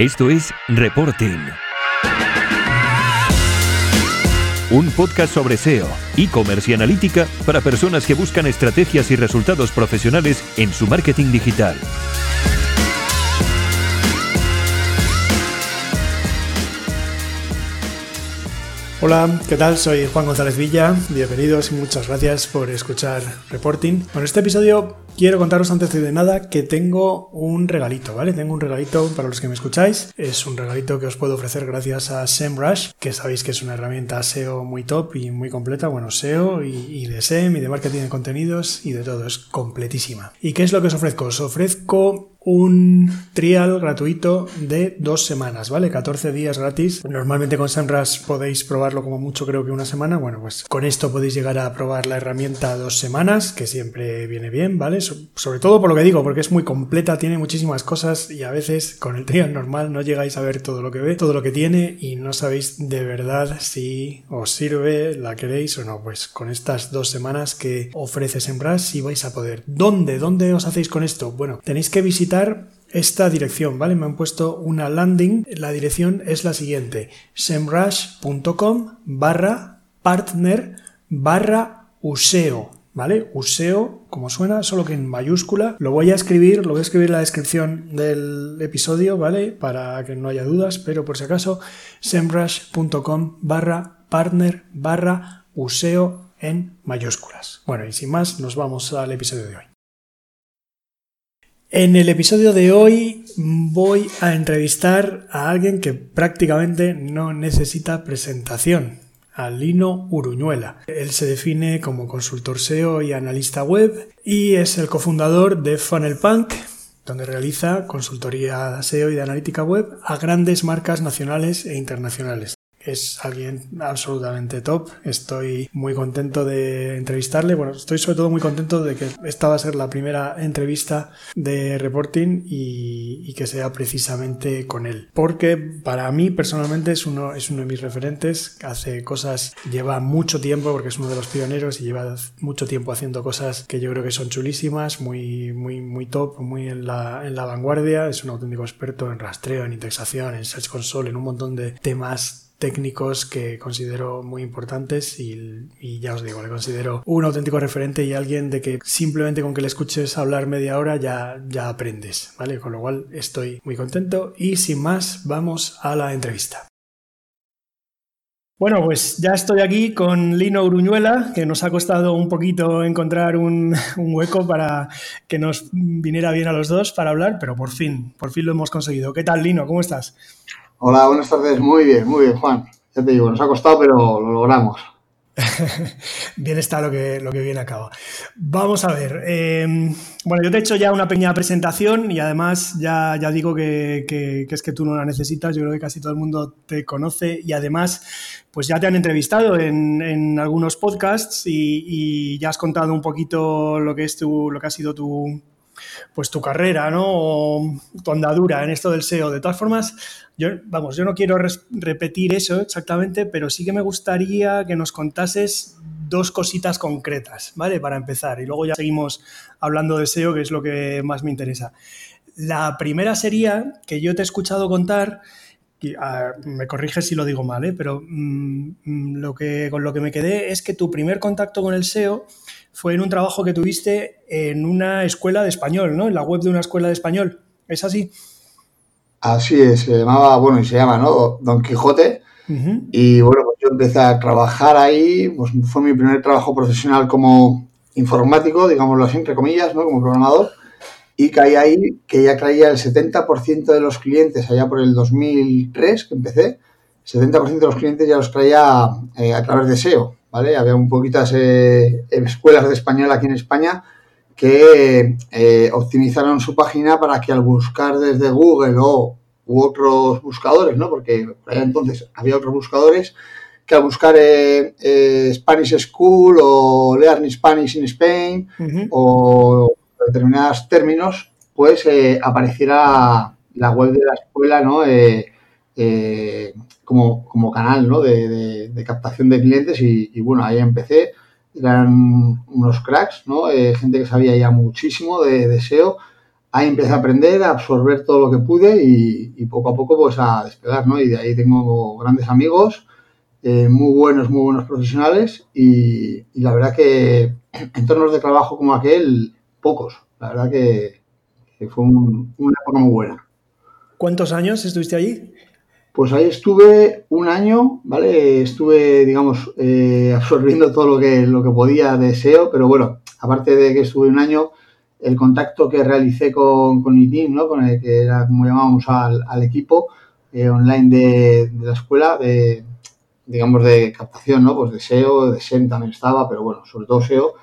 Esto es Reporting. Un podcast sobre SEO, e-commerce y analítica para personas que buscan estrategias y resultados profesionales en su marketing digital. Hola, ¿qué tal? Soy Juan González Villa. Bienvenidos y muchas gracias por escuchar Reporting. En este episodio quiero contaros antes de nada que tengo un regalito, ¿vale? Tengo un regalito para los que me escucháis. Es un regalito que os puedo ofrecer gracias a SEMrush, que sabéis que es una herramienta SEO muy top y muy completa. Bueno, SEO y de SEM y de marketing de contenidos y de todo. Es completísima. ¿Y qué es lo que os ofrezco? Os ofrezco un trial gratuito de dos semanas, ¿vale? 14 días gratis. Normalmente con SEMrush podéis probarlo como mucho creo que una semana. Bueno, pues con esto podéis llegar a probar la herramienta dos semanas, que siempre viene bien, ¿vale? sobre todo por lo que digo, porque es muy completa, tiene muchísimas cosas y a veces con el trial normal no llegáis a ver todo lo que ve, todo lo que tiene y no sabéis de verdad si os sirve, la queréis o no. Pues con estas dos semanas que ofrece SEMrush sí vais a poder. ¿Dónde? ¿Dónde os hacéis con esto? Bueno, tenéis que visitar esta dirección, ¿vale? Me han puesto una landing. La dirección es la siguiente: semrush.com barra partner barra useo. ¿Vale? Useo, como suena, solo que en mayúscula. Lo voy a escribir, lo voy a escribir en la descripción del episodio, ¿vale? Para que no haya dudas, pero por si acaso, semrush.com barra partner barra useo en mayúsculas. Bueno, y sin más, nos vamos al episodio de hoy. En el episodio de hoy voy a entrevistar a alguien que prácticamente no necesita presentación, a Lino Uruñuela. Él se define como consultor SEO y analista web y es el cofundador de FunnelPunk, donde realiza consultoría SEO y de analítica web a grandes marcas nacionales e internacionales es alguien absolutamente top. Estoy muy contento de entrevistarle. Bueno, estoy sobre todo muy contento de que esta va a ser la primera entrevista de reporting y, que sea precisamente con él. Porque para mí personalmente es uno, es uno de mis referentes. Hace cosas, lleva mucho tiempo porque es uno de los pioneros y lleva mucho tiempo haciendo cosas que yo creo que son chulísimas, muy, muy, muy top, muy en la, en la vanguardia. Es un auténtico experto en rastreo, en indexación, en Search Console, en un montón de temas técnicos que considero muy importantes y, ya os digo, le considero un auténtico referente y alguien de que simplemente con que le escuches hablar media hora ya, ya aprendes, ¿vale? Con lo cual estoy muy contento y sin más vamos a la entrevista. Bueno, pues ya estoy aquí con Lino Uruñuela, que nos ha costado un poquito encontrar un, un, hueco para que nos viniera bien a los dos para hablar, pero por fin, por fin lo hemos conseguido. ¿Qué tal, Lino? ¿Cómo estás? Hola, buenas tardes. Muy bien, muy bien, Juan. Ya te digo, nos ha costado, pero lo logramos. bien está lo que, lo que bien acaba. Vamos a ver. Em, bueno, yo te he hecho ya una pequeña presentación y además ya, ya digo que, es que tú no la necesitas. Yo creo que casi todo el mundo te conoce y además, pues ya te han entrevistado en, algunos podcasts y, y, ya has contado un poquito lo que es tu, lo que ha sido tu, pues tu carrera, ¿no? O tu andadura en esto del SEO. De todas formas, yo, vamos, yo no quiero repetir eso exactamente, pero sí que me gustaría que nos contases dos cositas concretas, ¿vale? Para empezar. Y luego ya seguimos hablando de SEO, que es lo que más me interesa. La primera sería que yo te he escuchado contar me corriges si lo digo mal, ¿eh? pero mm, mm, lo que, con lo que me quedé es que tu primer contacto con el SEO fue en un trabajo que tuviste en una escuela de español, ¿no? En la web de una escuela de español. ¿Es así? Así es, se llamaba, bueno, y se llama, ¿no? Don Quijote. Y bueno, pues yo empecé a trabajar ahí, pues fue mi primer trabajo profesional como informático, digámoslo así, entre comillas, ¿no? Como programador. Y caí ahí que ya traía el 70% de los clientes allá por el 2003 que empecé, 70% de los clientes ya los traía eh, a través de SEO. ¿Vale? Había un poquitas eh, escuelas de español aquí en España que eh, optimizaron su página para que al buscar desde Google o u otros buscadores, ¿no? Porque entonces había otros buscadores que al buscar eh, Spanish School o Learn Spanish in Spain o determinados términos, pues apareciera la web de la escuela, ¿no? Como, canal ¿no? de, captación de clientes y, bueno, ahí empecé. Eran unos cracks, ¿no? Eh, gente que sabía ya muchísimo de, SEO. ahí empecé a aprender, a absorber todo lo que pude y, poco a poco pues a despegar, ¿no? Y de ahí tengo grandes amigos, eh, muy buenos, muy buenos profesionales y, la verdad que entornos de trabajo como aquel, pocos. La verdad que, fue una época muy buena. ¿Cuántos años estuviste allí? Pues ahí estuve un año, ¿vale? Estuve, digamos, eh, absorbiendo todo lo que, lo que podía de SEO, pero bueno, aparte de que estuve un año, el contacto que realicé con, con ITIN, ¿no? Con el que era como llamábamos al, equipo eh, online de, la escuela, de, digamos, de captación, ¿no? Pues de SEO, de SEM también estaba, pero bueno, sobre todo SEO,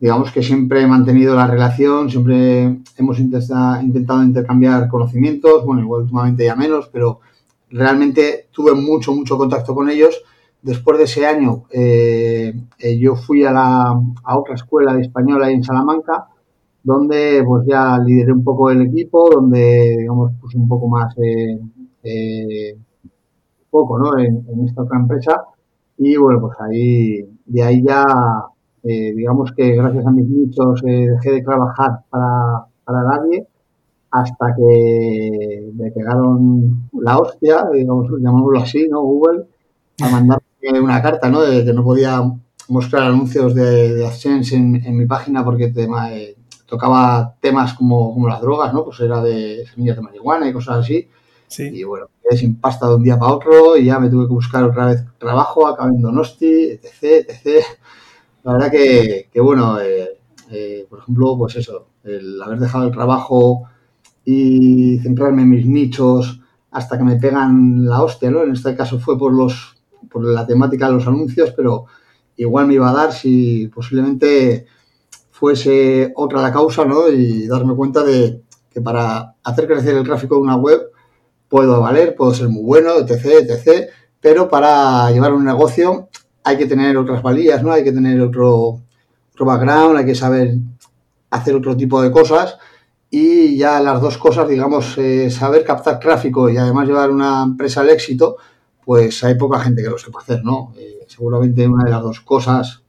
digamos que siempre he mantenido la relación, siempre hemos intentado, intentado intercambiar conocimientos, bueno, igual últimamente ya menos, pero realmente tuve mucho, mucho contacto con ellos. Después de ese año, eh, eh, yo fui a, la, a otra escuela de español ahí en Salamanca, donde pues ya lideré un poco el equipo, donde digamos puse un poco más eh, eh, poco ¿no? En, esta otra empresa y bueno pues ahí de ahí ya eh, digamos que gracias a mis nichos dejé de trabajar para, para nadie hasta que me pegaron la hostia, digamos, llamémoslo así, ¿no? Google, a mandarme una carta, ¿no? De que no podía mostrar anuncios de, de AdSense en, en, mi página porque tema, eh, tocaba temas como, como las drogas, ¿no? Pues era de semillas de marihuana y cosas así. Sí. Y bueno, quedé sin pasta de un día para otro y ya me tuve que buscar otra vez trabajo, acabé en Donosti, etc, etc. La verdad que, que bueno, eh, eh, por ejemplo, pues eso, el haber dejado el trabajo y centrarme en mis nichos hasta que me pegan la hostia, ¿no? En este caso fue por los por la temática de los anuncios, pero igual me iba a dar si posiblemente fuese otra la causa, ¿no? Y darme cuenta de que para hacer crecer el tráfico de una web puedo valer, puedo ser muy bueno, etc., etc., pero para llevar un negocio hay que tener otras valías, ¿no? Hay que tener otro, otro background, hay que saber hacer otro tipo de cosas y ya las dos cosas, digamos, eh, saber captar tráfico y además llevar una empresa al éxito, pues hay poca gente que lo sepa hacer, ¿no? Eh, seguramente una de las dos cosas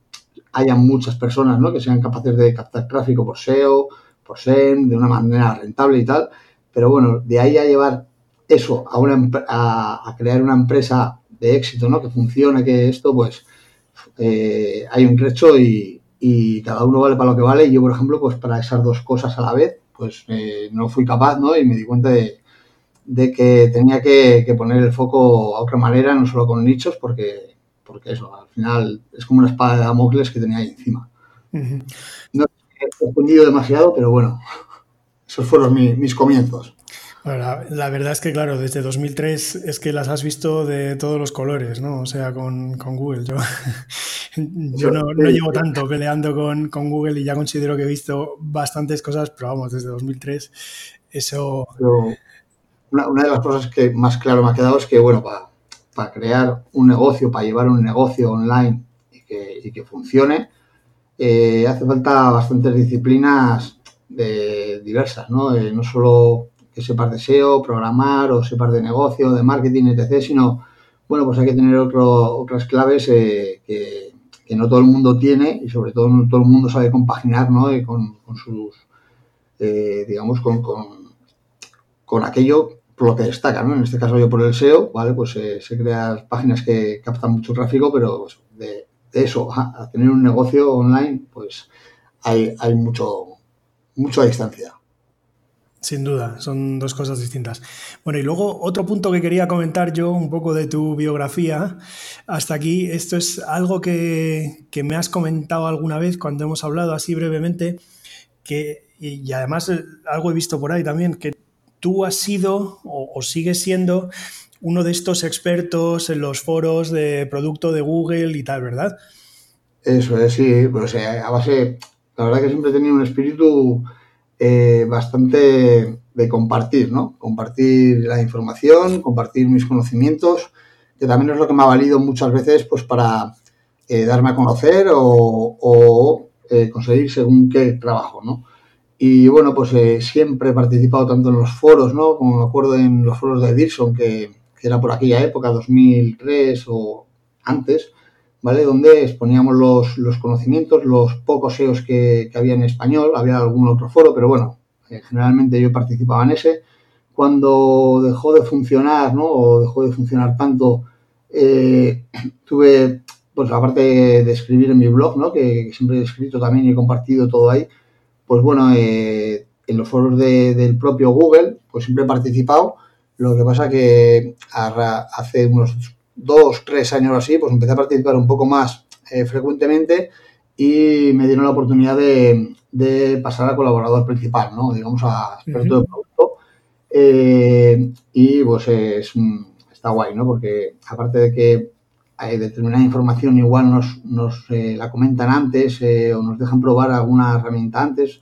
haya muchas personas ¿no? que sean capaces de captar tráfico por SEO, por SEM, de una manera rentable y tal. Pero bueno, de ahí a llevar eso a, una, a, crear una empresa de éxito, ¿no? Que funcione, que esto, pues eh, hay un trecho y, y, cada uno vale para lo que vale. Y yo, por ejemplo, pues para esas dos cosas a la vez, pues eh, no fui capaz, ¿no? Y me di cuenta de, de que tenía que, que, poner el foco a otra manera, no solo con nichos, porque porque eso, al final es como una espada de Damocles que tenía ahí encima. No he respondido demasiado, pero bueno, esos fueron mis comienzos. La, verdad es que, claro, desde 2003 es que las has visto de todos los colores, ¿no? O sea, con, Google. Yo, yo no, llevo tanto peleando con, Google y ya considero que he visto bastantes cosas, pero vamos, desde 2003 eso... una, una, de las cosas que más claro me ha quedado es que, bueno, para para crear un negocio, para llevar un negocio online y que, funcione, eh, hace falta bastantes disciplinas diversas, ¿no? Eh, no solo que sepas de SEO, programar o sepas de negocio, de marketing, etc., sino, bueno, pues hay que tener otras claves eh, que, no todo el mundo tiene y sobre todo no todo el mundo sabe compaginar, ¿no? con, sus, digamos, con, con, con aquello lo que destaca, ¿no? En este caso yo por el SEO, ¿vale? Pues eh, se crean páginas que captan mucho tráfico, pero pues, de, eso a, tener un negocio online, pues hay, hay mucho, mucha distancia. Sin duda, son dos cosas distintas. Bueno, y luego otro punto que quería comentar yo, un poco de tu biografía. Hasta aquí, esto es algo que, que me has comentado alguna vez cuando hemos hablado así brevemente, que, y además eh, algo he visto por ahí también, que tú has sido o, sigues siendo uno de estos expertos en los foros de producto de Google y tal, ¿verdad? Eso es, sí, pues a base, la verdad que siempre he tenido un espíritu eh, bastante de compartir, ¿no? Compartir la información, compartir mis conocimientos, que también es lo que me ha valido muchas veces pues para eh, darme a conocer o, eh, conseguir según qué trabajo, ¿no? Y bueno, pues eh, siempre he participado tanto en los foros, ¿no? Como me acuerdo en los foros de Dilson, que, era por aquella época, 2003 o antes, ¿vale? Donde exponíamos los, conocimientos, los pocos SEOs que, había en español, había algún otro foro, pero bueno, generalmente yo participaba en ese. Cuando dejó de funcionar, ¿no? O dejó de funcionar tanto, tuve, pues aparte de escribir en mi blog, ¿no? Que, siempre he escrito también y he compartido todo ahí, pues bueno, en los foros del propio Google, pues siempre he participado. Lo que pasa que hace unos dos, tres años así, pues empecé a participar un poco más eh, frecuentemente y me dieron la oportunidad de, pasar a colaborador principal, ¿no? Digamos, a experto de producto. Eh, y pues es, está guay, ¿no? Porque aparte de que hay determinada información igual nos, nos eh, la comentan antes o nos dejan probar alguna herramienta antes,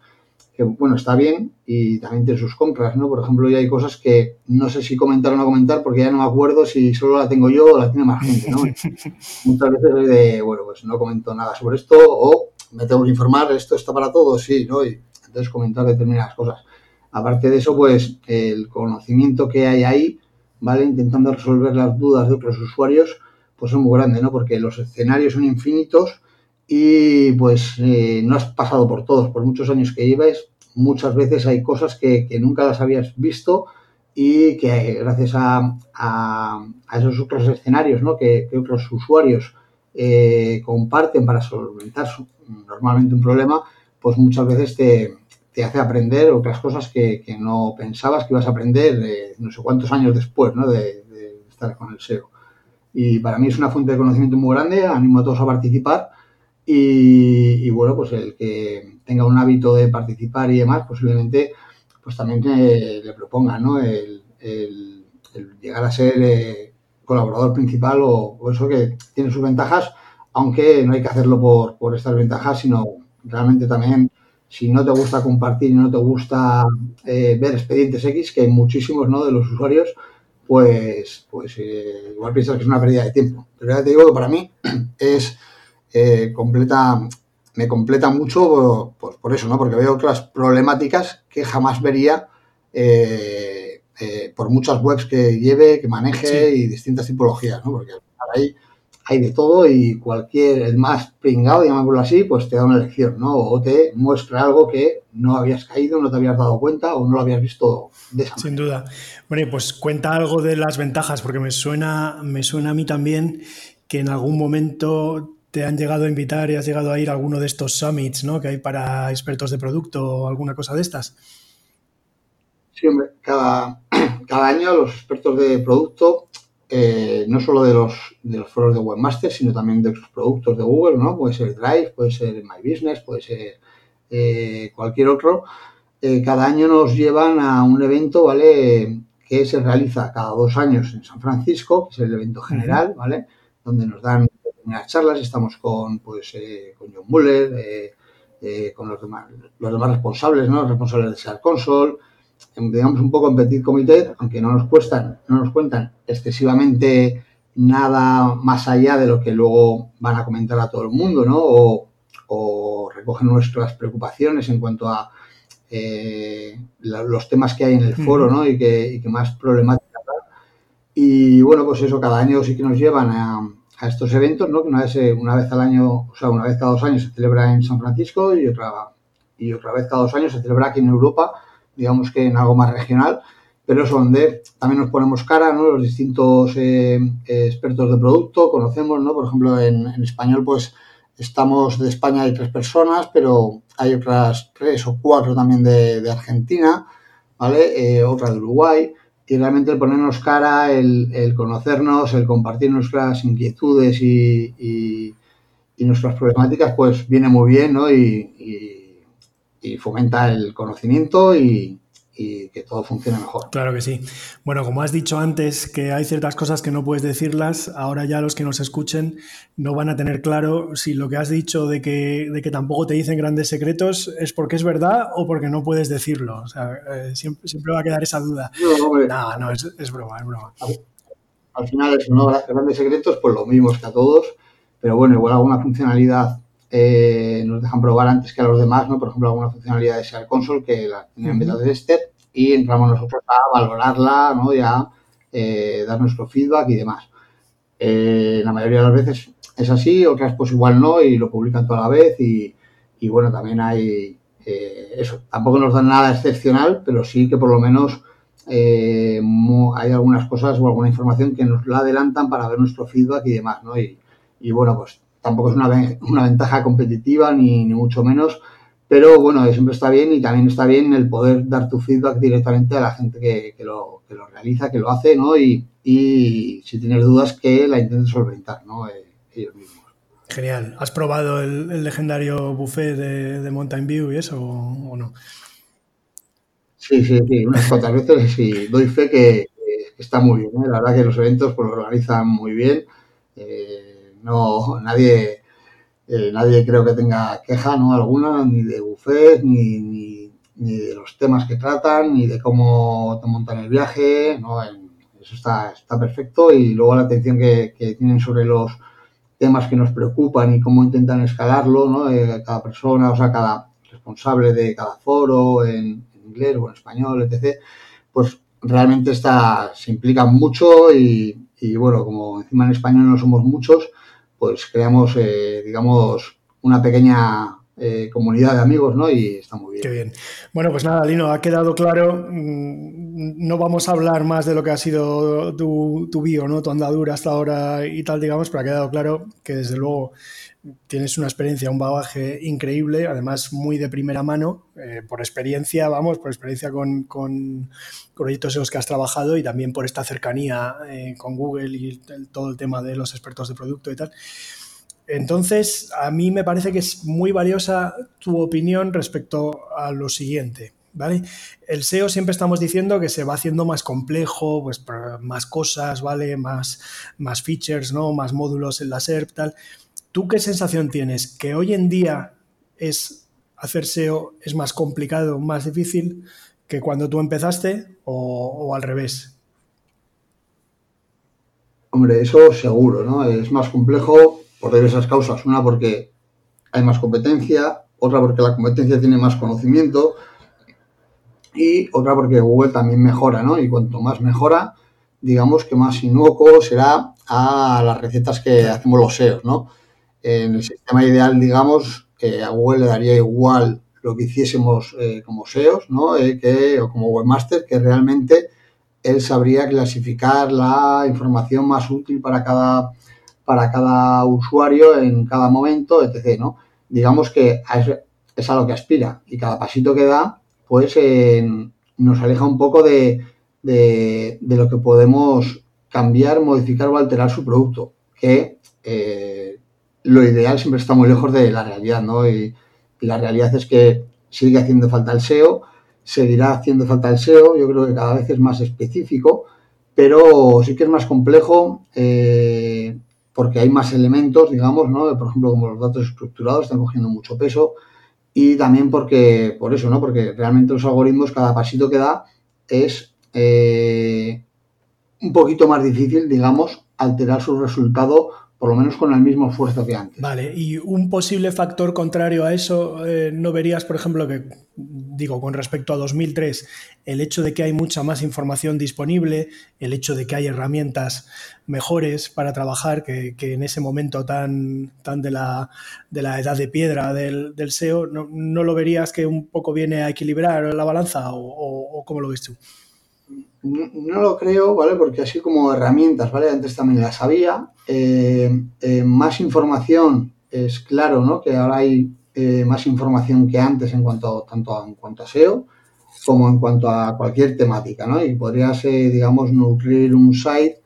que bueno, está bien y también tiene sus compras, ¿no? Por ejemplo, ya hay cosas que no sé si comentar o no comentar porque ya no me acuerdo si solo la tengo yo o la tiene más gente, ¿no? Muchas veces de, bueno, pues no comento nada sobre esto o me tengo que informar, esto está para todos, sí, ¿no? Y entonces comentar determinadas cosas. Aparte de eso, pues el conocimiento que hay ahí, ¿vale? Intentando resolver las dudas de otros usuarios, pues es muy grande, ¿no? Porque los escenarios son infinitos y pues eh, no has pasado por todos, por muchos años que lleves, muchas veces hay cosas que, nunca las habías visto y que gracias a, esos otros escenarios ¿no? que, otros usuarios eh, comparten para solventar normalmente un problema, pues muchas veces te, hace aprender otras cosas que, no pensabas que ibas a aprender eh, no sé cuántos años después ¿no? de, de estar con el SEO. Y para mí es una fuente de conocimiento muy grande, animo a todos a participar y, bueno, pues el que tenga un hábito de participar y demás, posiblemente pues también le proponga ¿no? el, llegar a ser eh, colaborador principal o, eso que tiene sus ventajas, aunque no hay que hacerlo por, por estas ventajas, sino realmente también si no te gusta compartir y no te gusta eh, ver expedientes X, que hay muchísimos ¿no? de los usuarios, pues, pues eh, igual piensas que es una pérdida de tiempo. Pero ya te digo que para mí es eh, completa, me completa mucho por, eso, ¿no? Porque veo otras problemáticas que jamás vería eh, eh, por muchas webs que lleve, que maneje y distintas tipologías, ¿no? Porque ahí hay de todo y cualquier, el más pringado, llamémoslo así, pues te da una lección, ¿no? O te muestra algo que no habías caído, no te habías dado cuenta o no lo habías visto de esa Sin duda. Bueno, pues cuenta algo de las ventajas, porque me suena, me suena a mí también que en algún momento te han llegado a invitar y has llegado a ir a alguno de estos summits ¿no? que hay para expertos de producto o alguna cosa de estas? Sí, hombre, cada, cada año los expertos de producto, eh, no solo de los, de los foros de webmaster, sino también de otros productos de Google, ¿no? Puede ser Drive, puede ser My Business, puede ser eh, cualquier otro. Eh, cada año nos llevan a un evento, ¿vale? Que se realiza cada dos años en San Francisco, que es el evento general, ¿vale? Donde nos dan las charlas, estamos con, pues, eh, con John Muller, eh, eh, con los demás, los demás responsables, ¿no? responsables de SEAR Console, digamos un poco en petit comité, aunque no nos cuestan, no nos cuentan excesivamente nada más allá de lo que luego van a comentar a todo el mundo, ¿no? O, recogen nuestras preocupaciones en cuanto a los temas que hay en el foro, ¿no? Y que, y que más problemáticas. Y bueno, pues eso, cada año sí que nos llevan a, a estos eventos, ¿no? Que una vez, eh, una vez al año, o sea, una vez cada dos años se celebra en San Francisco y otra, y otra vez cada dos años se celebra aquí en Europa, digamos que en algo más regional, pero es donde también nos ponemos cara, ¿no? Los distintos eh, expertos de producto, conocemos, ¿no? Por ejemplo, en, español, pues estamos de España hay tres personas, pero hay otras tres o cuatro también de, Argentina, ¿vale? Eh, otra de Uruguay y realmente el ponernos cara, el, conocernos, el compartir nuestras inquietudes y, nuestras problemáticas, pues viene muy bien, ¿no? Y, y fomenta el conocimiento y, y que todo funcione mejor. Claro que sí. Bueno, como has dicho antes, que hay ciertas cosas que no puedes decirlas, ahora ya los que nos escuchen no van a tener claro si lo que has dicho de que, de que tampoco te dicen grandes secretos es porque es verdad o porque no puedes decirlo. O sea, eh, siempre, siempre, va a quedar esa duda. No, no, es, es, broma, es broma. Al, final, es ¿no? Grandes secretos, pues lo mismos que a todos, pero bueno, igual alguna funcionalidad eh, nos dejan probar antes que a los demás, ¿no? Por ejemplo, alguna funcionalidad de SEAR Console que la tenía en beta de tester y entramos nosotros a valorarla, ¿no? Y a eh, dar nuestro feedback y demás. Eh, la mayoría de las veces es así, otras pues igual no y lo publican toda la vez y, bueno, también hay eso, tampoco nos dan nada excepcional, pero sí que por lo menos hay algunas cosas o alguna información que nos la adelantan para ver nuestro feedback y demás, ¿no? Y, bueno, pues tampoco es una, una ventaja competitiva ni, ni, mucho menos, pero bueno, siempre está bien y también está bien el poder dar tu feedback directamente a la gente que, que, lo, que lo, realiza, que lo hace, ¿no? Y, y, si tienes dudas que la intentes solventar, ¿no? Eh, ellos mismos. Genial. ¿Has probado el, legendario buffet de, de, Mountain View y eso o no? Sí, sí, sí, unas cuantas veces sí, doy fe que, está muy bien. ¿eh? La verdad que los eventos pues, los organizan muy bien. Eh, no, nadie, eh, nadie creo que tenga queja ¿no? alguna, ni de buffet, ni, ni, de los temas que tratan, ni de cómo te montan el viaje. ¿no? Eso está, está perfecto. Y luego la atención que, que tienen sobre los temas que nos preocupan y cómo intentan escalarlo, ¿no? cada persona, o sea, cada responsable de cada foro, en, inglés o en español, etc., pues realmente está, se implica mucho y, bueno, como encima en español no somos muchos, pues creamos, eh, digamos, una pequeña eh, comunidad de amigos, ¿no? Y está muy bien. Qué bien. Bueno, pues nada, Lino, ha quedado claro. Mm, no vamos a hablar más de lo que ha sido tu, tu bio, ¿no? Tu andadura hasta ahora y tal, digamos, pero ha quedado claro que desde luego tienes una experiencia, un bagaje increíble, además muy de primera mano, eh, por experiencia, vamos, por experiencia con, con, proyectos en los que has trabajado y también por esta cercanía eh, con Google y todo el tema de los expertos de producto y tal. Entonces, a mí me parece que es muy valiosa tu opinión respecto a lo siguiente. ¿Vale? El SEO siempre estamos diciendo que se va haciendo más complejo, pues más cosas, ¿vale? Más, más features, ¿no? Más módulos en la SERP, tal. ¿Tú qué sensación tienes? ¿Que hoy en día es hacer SEO es más complicado, más difícil que cuando tú empezaste o, al revés? Hombre, eso seguro, ¿no? Es más complejo por diversas causas. Una porque hay más competencia, otra porque la competencia tiene más conocimiento y otra porque Google también mejora, ¿no? Y cuanto más mejora, digamos que más inocuo será a las recetas que hacemos los SEOs, ¿no? En el sistema ideal, digamos, que a Google le daría igual lo que hiciésemos eh, como SEOs, ¿no? Eh, que, o como webmaster, que realmente él sabría clasificar la información más útil para cada, para cada usuario en cada momento, etc. ¿no? Digamos que es, a lo que aspira y cada pasito que da, pues nos aleja un poco de, de, de, lo que podemos cambiar, modificar o alterar su producto, que eh, lo ideal siempre está muy lejos de la realidad, ¿no? Y, la realidad es que sigue haciendo falta el SEO, seguirá haciendo falta el SEO, yo creo que cada vez es más específico, pero sí que es más complejo eh, porque hay más elementos, digamos, ¿no? Por ejemplo, como los datos estructurados están cogiendo mucho peso y también porque, por eso, ¿no? Porque realmente los algoritmos, cada pasito que da es eh, un poquito más difícil, digamos, alterar su resultado por lo menos con el mismo esfuerzo que antes. Vale, y un posible factor contrario a eso, eh, ¿no verías, por ejemplo, que, digo, con respecto a 2003, el hecho de que hay mucha más información disponible, el hecho de que hay herramientas mejores para trabajar, que, en ese momento tan, tan de, la, de la edad de piedra del, SEO, ¿no, lo verías que un poco viene a equilibrar la balanza o cómo lo ves tú? No, lo creo, ¿vale? Porque así como herramientas, ¿vale? Antes también las había. Eh, eh, más información, es claro, ¿no? Que ahora hay eh, más información que antes en cuanto, tanto a, en cuanto a SEO como en cuanto a cualquier temática, ¿no? Y podrías, digamos, nutrir un site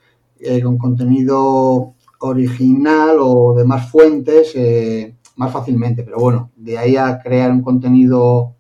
con contenido original o de más fuentes más fácilmente. Pero bueno, de ahí a crear un contenido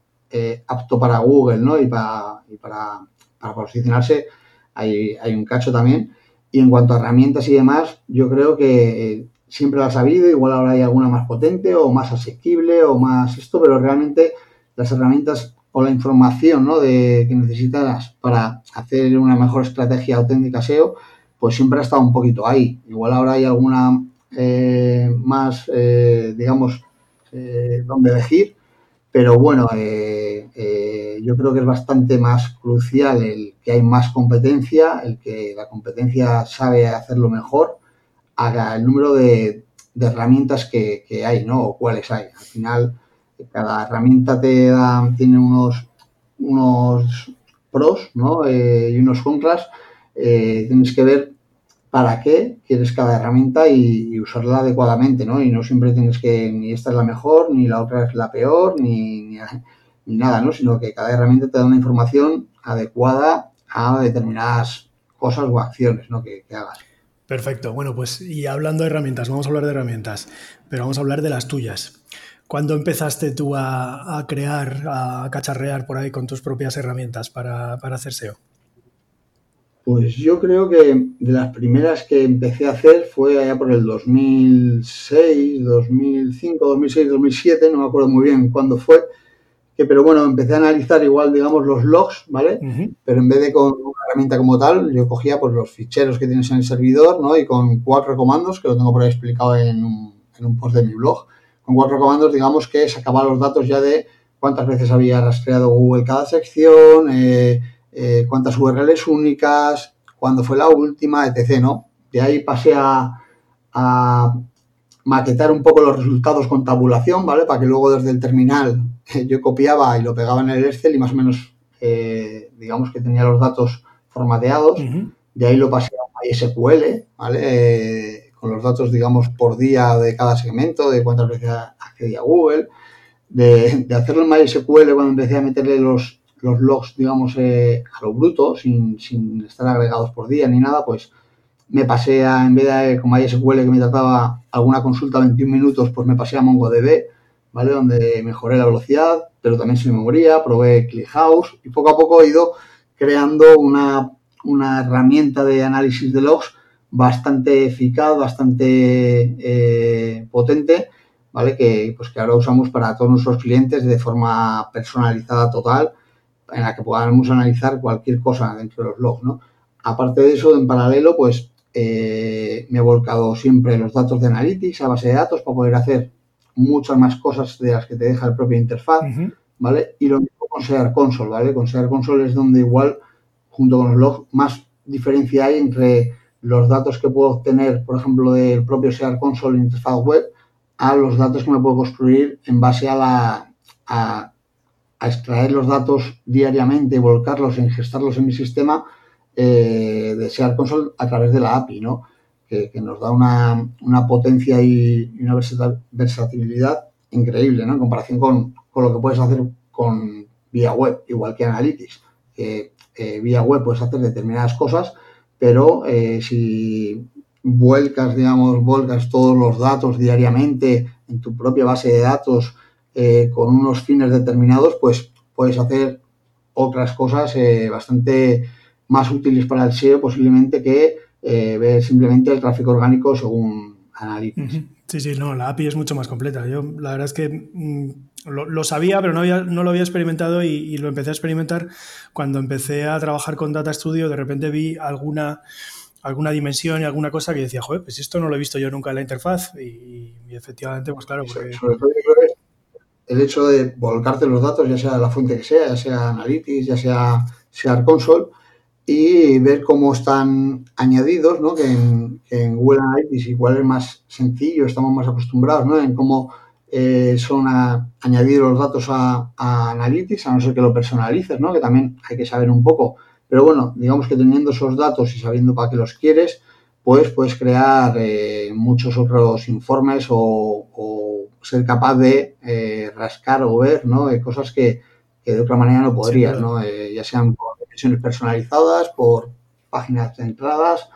apto para Google, ¿no? Y para, y para para posicionarse hay, hay, un cacho también. Y en cuanto a herramientas y demás, yo creo que eh, siempre las ha habido, igual ahora hay alguna más potente o más asequible o más esto, pero realmente las herramientas o la información ¿no? de, que necesitas para hacer una mejor estrategia auténtica SEO, pues siempre ha estado un poquito ahí. Igual ahora hay alguna eh, más, eh, digamos, donde elegir, pero bueno, eh, eh, yo creo que es bastante más crucial el que hay más competencia, el que la competencia sabe hacerlo mejor, haga el número de, herramientas que, hay, ¿no? O cuáles hay. Al final, cada herramienta te da, tiene unos, unos pros ¿no? Eh, y unos contras. Eh, tienes que ver para qué quieres cada herramienta y, usarla adecuadamente, ¿no? Y no siempre tienes que, ni esta es la mejor, ni la otra es la peor, ni, ni, nada, ¿no? Sino que cada herramienta te da una información adecuada a determinadas cosas o acciones, ¿no? que hagas. Perfecto. Bueno, pues y hablando de herramientas, vamos a hablar de herramientas, pero vamos a hablar de las tuyas. ¿Cuándo empezaste tú a, crear, a cacharrear por ahí con tus propias herramientas para, hacer SEO? Pues yo creo que de las primeras que empecé a hacer fue allá por el 2006, 2005, 2006, 2007, no me acuerdo muy bien cuándo fue, que pero bueno, empecé a analizar igual, digamos, los logs, ¿vale? Pero en vez de con una herramienta como tal, yo cogía pues los ficheros que tienes en el servidor, ¿no? Y con cuatro comandos, que lo tengo por ahí explicado en un, en un post de mi blog, con cuatro comandos, digamos, que sacaba los datos ya de cuántas veces había rastreado Google cada sección, eh, eh, cuántas URLs únicas, cuándo fue la última, etc., ¿no? De ahí pasé a, a maquetar un poco los resultados con tabulación, ¿vale? Para que luego desde el terminal yo copiaba y lo pegaba en el Excel y más o menos, eh, digamos que tenía los datos formateados. De ahí lo pasé a MySQL, ¿vale? Eh, con los datos, digamos, por día de cada segmento, de cuántas veces accedía a Google. De, hacerlo en MySQL cuando empecé a meterle los, los logs, digamos, eh, a lo bruto, sin, sin estar agregados por día ni nada, pues me pasé a, en vez de con MySQL que me trataba alguna consulta 21 minutos, pues me pasé a MongoDB, ¿vale? Donde mejoré la velocidad, pero también sin memoria, probé ClickHouse y poco a poco he ido creando una, herramienta de análisis de logs bastante eficaz, bastante eh, potente, ¿vale? Que, pues, que ahora usamos para todos nuestros clientes de forma personalizada total, en la que podamos analizar cualquier cosa dentro de los logs, ¿no? Aparte de eso, en paralelo, pues eh, me he volcado siempre los datos de Analytics a base de datos para poder hacer muchas más cosas de las que te deja el propio interfaz, ¿vale? Y lo mismo con Sear Console, ¿vale? Con Sear Console es donde igual, junto con los logs, más diferencia hay entre los datos que puedo obtener, por ejemplo, del propio Sear Console interfaz web, a los datos que me puedo construir en base a la a, extraer los datos diariamente, volcarlos, ingestarlos en mi sistema eh, de Sear Console a través de la API, ¿no? Que, nos da una, una potencia y, una versatilidad increíble, ¿no? En comparación con, con, lo que puedes hacer con vía web, igual que Analytics. Eh, vía web puedes hacer determinadas cosas, pero eh, si vuelcas, digamos, vuelcas todos los datos diariamente en tu propia base de datos eh, con unos fines determinados, pues puedes hacer otras cosas bastante más útiles para el SEO posiblemente que eh, ver simplemente el tráfico orgánico según Analytics. Sí, sí, no, la API es mucho más completa. Yo la verdad es que mm, lo, sabía, pero no, había, no lo había experimentado y, lo empecé a experimentar cuando empecé a trabajar con Data Studio. De repente vi alguna, alguna dimensión y alguna cosa que decía, joder, pues esto no lo he visto yo nunca en la interfaz. Y, efectivamente, pues claro. Porque... Sobre todo el hecho de volcarte los datos, ya sea la fuente que sea, ya sea Analytics, ya sea Share Console, y ver cómo están añadidos, ¿no? que, en, en Google Analytics igual es más sencillo, estamos más acostumbrados ¿no? en cómo eh, son a, añadir los datos a, Analytics, a no ser que lo personalices, ¿no? que también hay que saber un poco. Pero bueno, digamos que teniendo esos datos y sabiendo para qué los quieres, pues puedes crear eh, muchos otros informes o, ser capaz de eh, rascar o ver ¿no? cosas que, de otra manera no podrías, ¿no? ya sean personalizadas por páginas centradas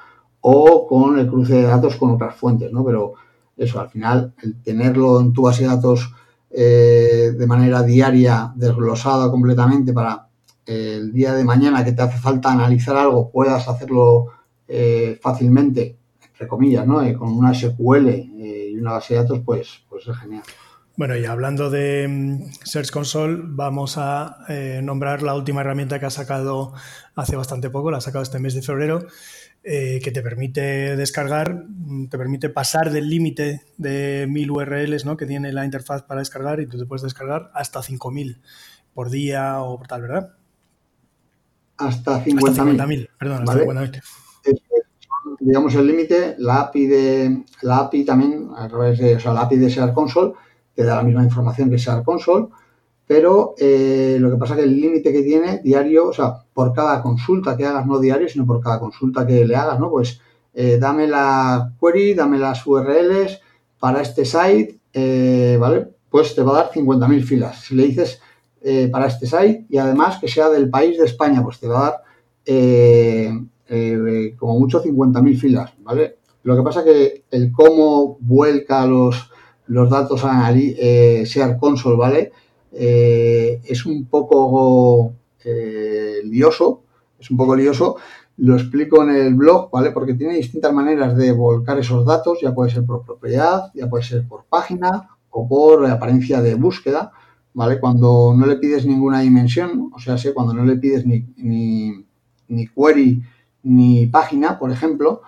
o con el cruce de datos con otras fuentes, ¿no? Pero eso, al final, el tenerlo en tu base de datos eh, de manera diaria, desglosada completamente para el día de mañana que te hace falta analizar algo, puedas hacerlo eh, fácilmente, entre comillas, ¿no? Eh, con una SQL y una base de datos, pues, pues es genial. Bueno, y hablando de mm, Search Console, vamos a eh, nombrar la última herramienta que ha sacado hace bastante poco, la ha sacado este mes de febrero, eh, que te permite descargar, mm, te permite pasar del límite de 1000 URLs ¿no? que tiene la interfaz para descargar y tú te puedes descargar hasta 5000 por día o por tal, ¿verdad? Hasta 50.000. perdón, hasta 50.000. digamos el límite, la API de la API también, a través de, o sea, la API de Search Console te da la misma información que Search Console, pero eh, lo que pasa es que el límite que tiene diario, o sea, por cada consulta que hagas, no diario, sino por cada consulta que le hagas, ¿no? Pues eh, dame la query, dame las URLs para este site, eh, ¿vale? Pues te va a dar 50.000 filas. Si le dices para este site y además que sea del país de España, pues te va a dar como mucho 50.000 filas, ¿vale? Lo que pasa es que el cómo vuelca los, los datos eh, Share Console, ¿vale? Eh, es un poco eh, lioso, es un poco lioso. Lo explico en el blog, ¿vale? Porque tiene distintas maneras de volcar esos datos, ya puede ser por propiedad, ya puede ser por página o por apariencia de búsqueda, ¿vale? Cuando no le pides ninguna dimensión, o sea, sé, cuando no le pides ni, ni, ni query ni página, por ejemplo,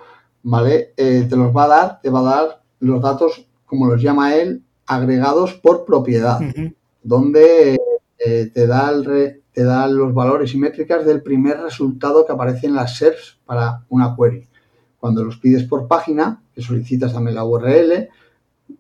¿vale? Eh, te los va a dar, te va a dar los datos, como los llama él, agregados por propiedad, donde eh, te, da el te da los valores y métricas del primer resultado que aparece en las SERPs para una query. Cuando los pides por página, que solicitas también la URL,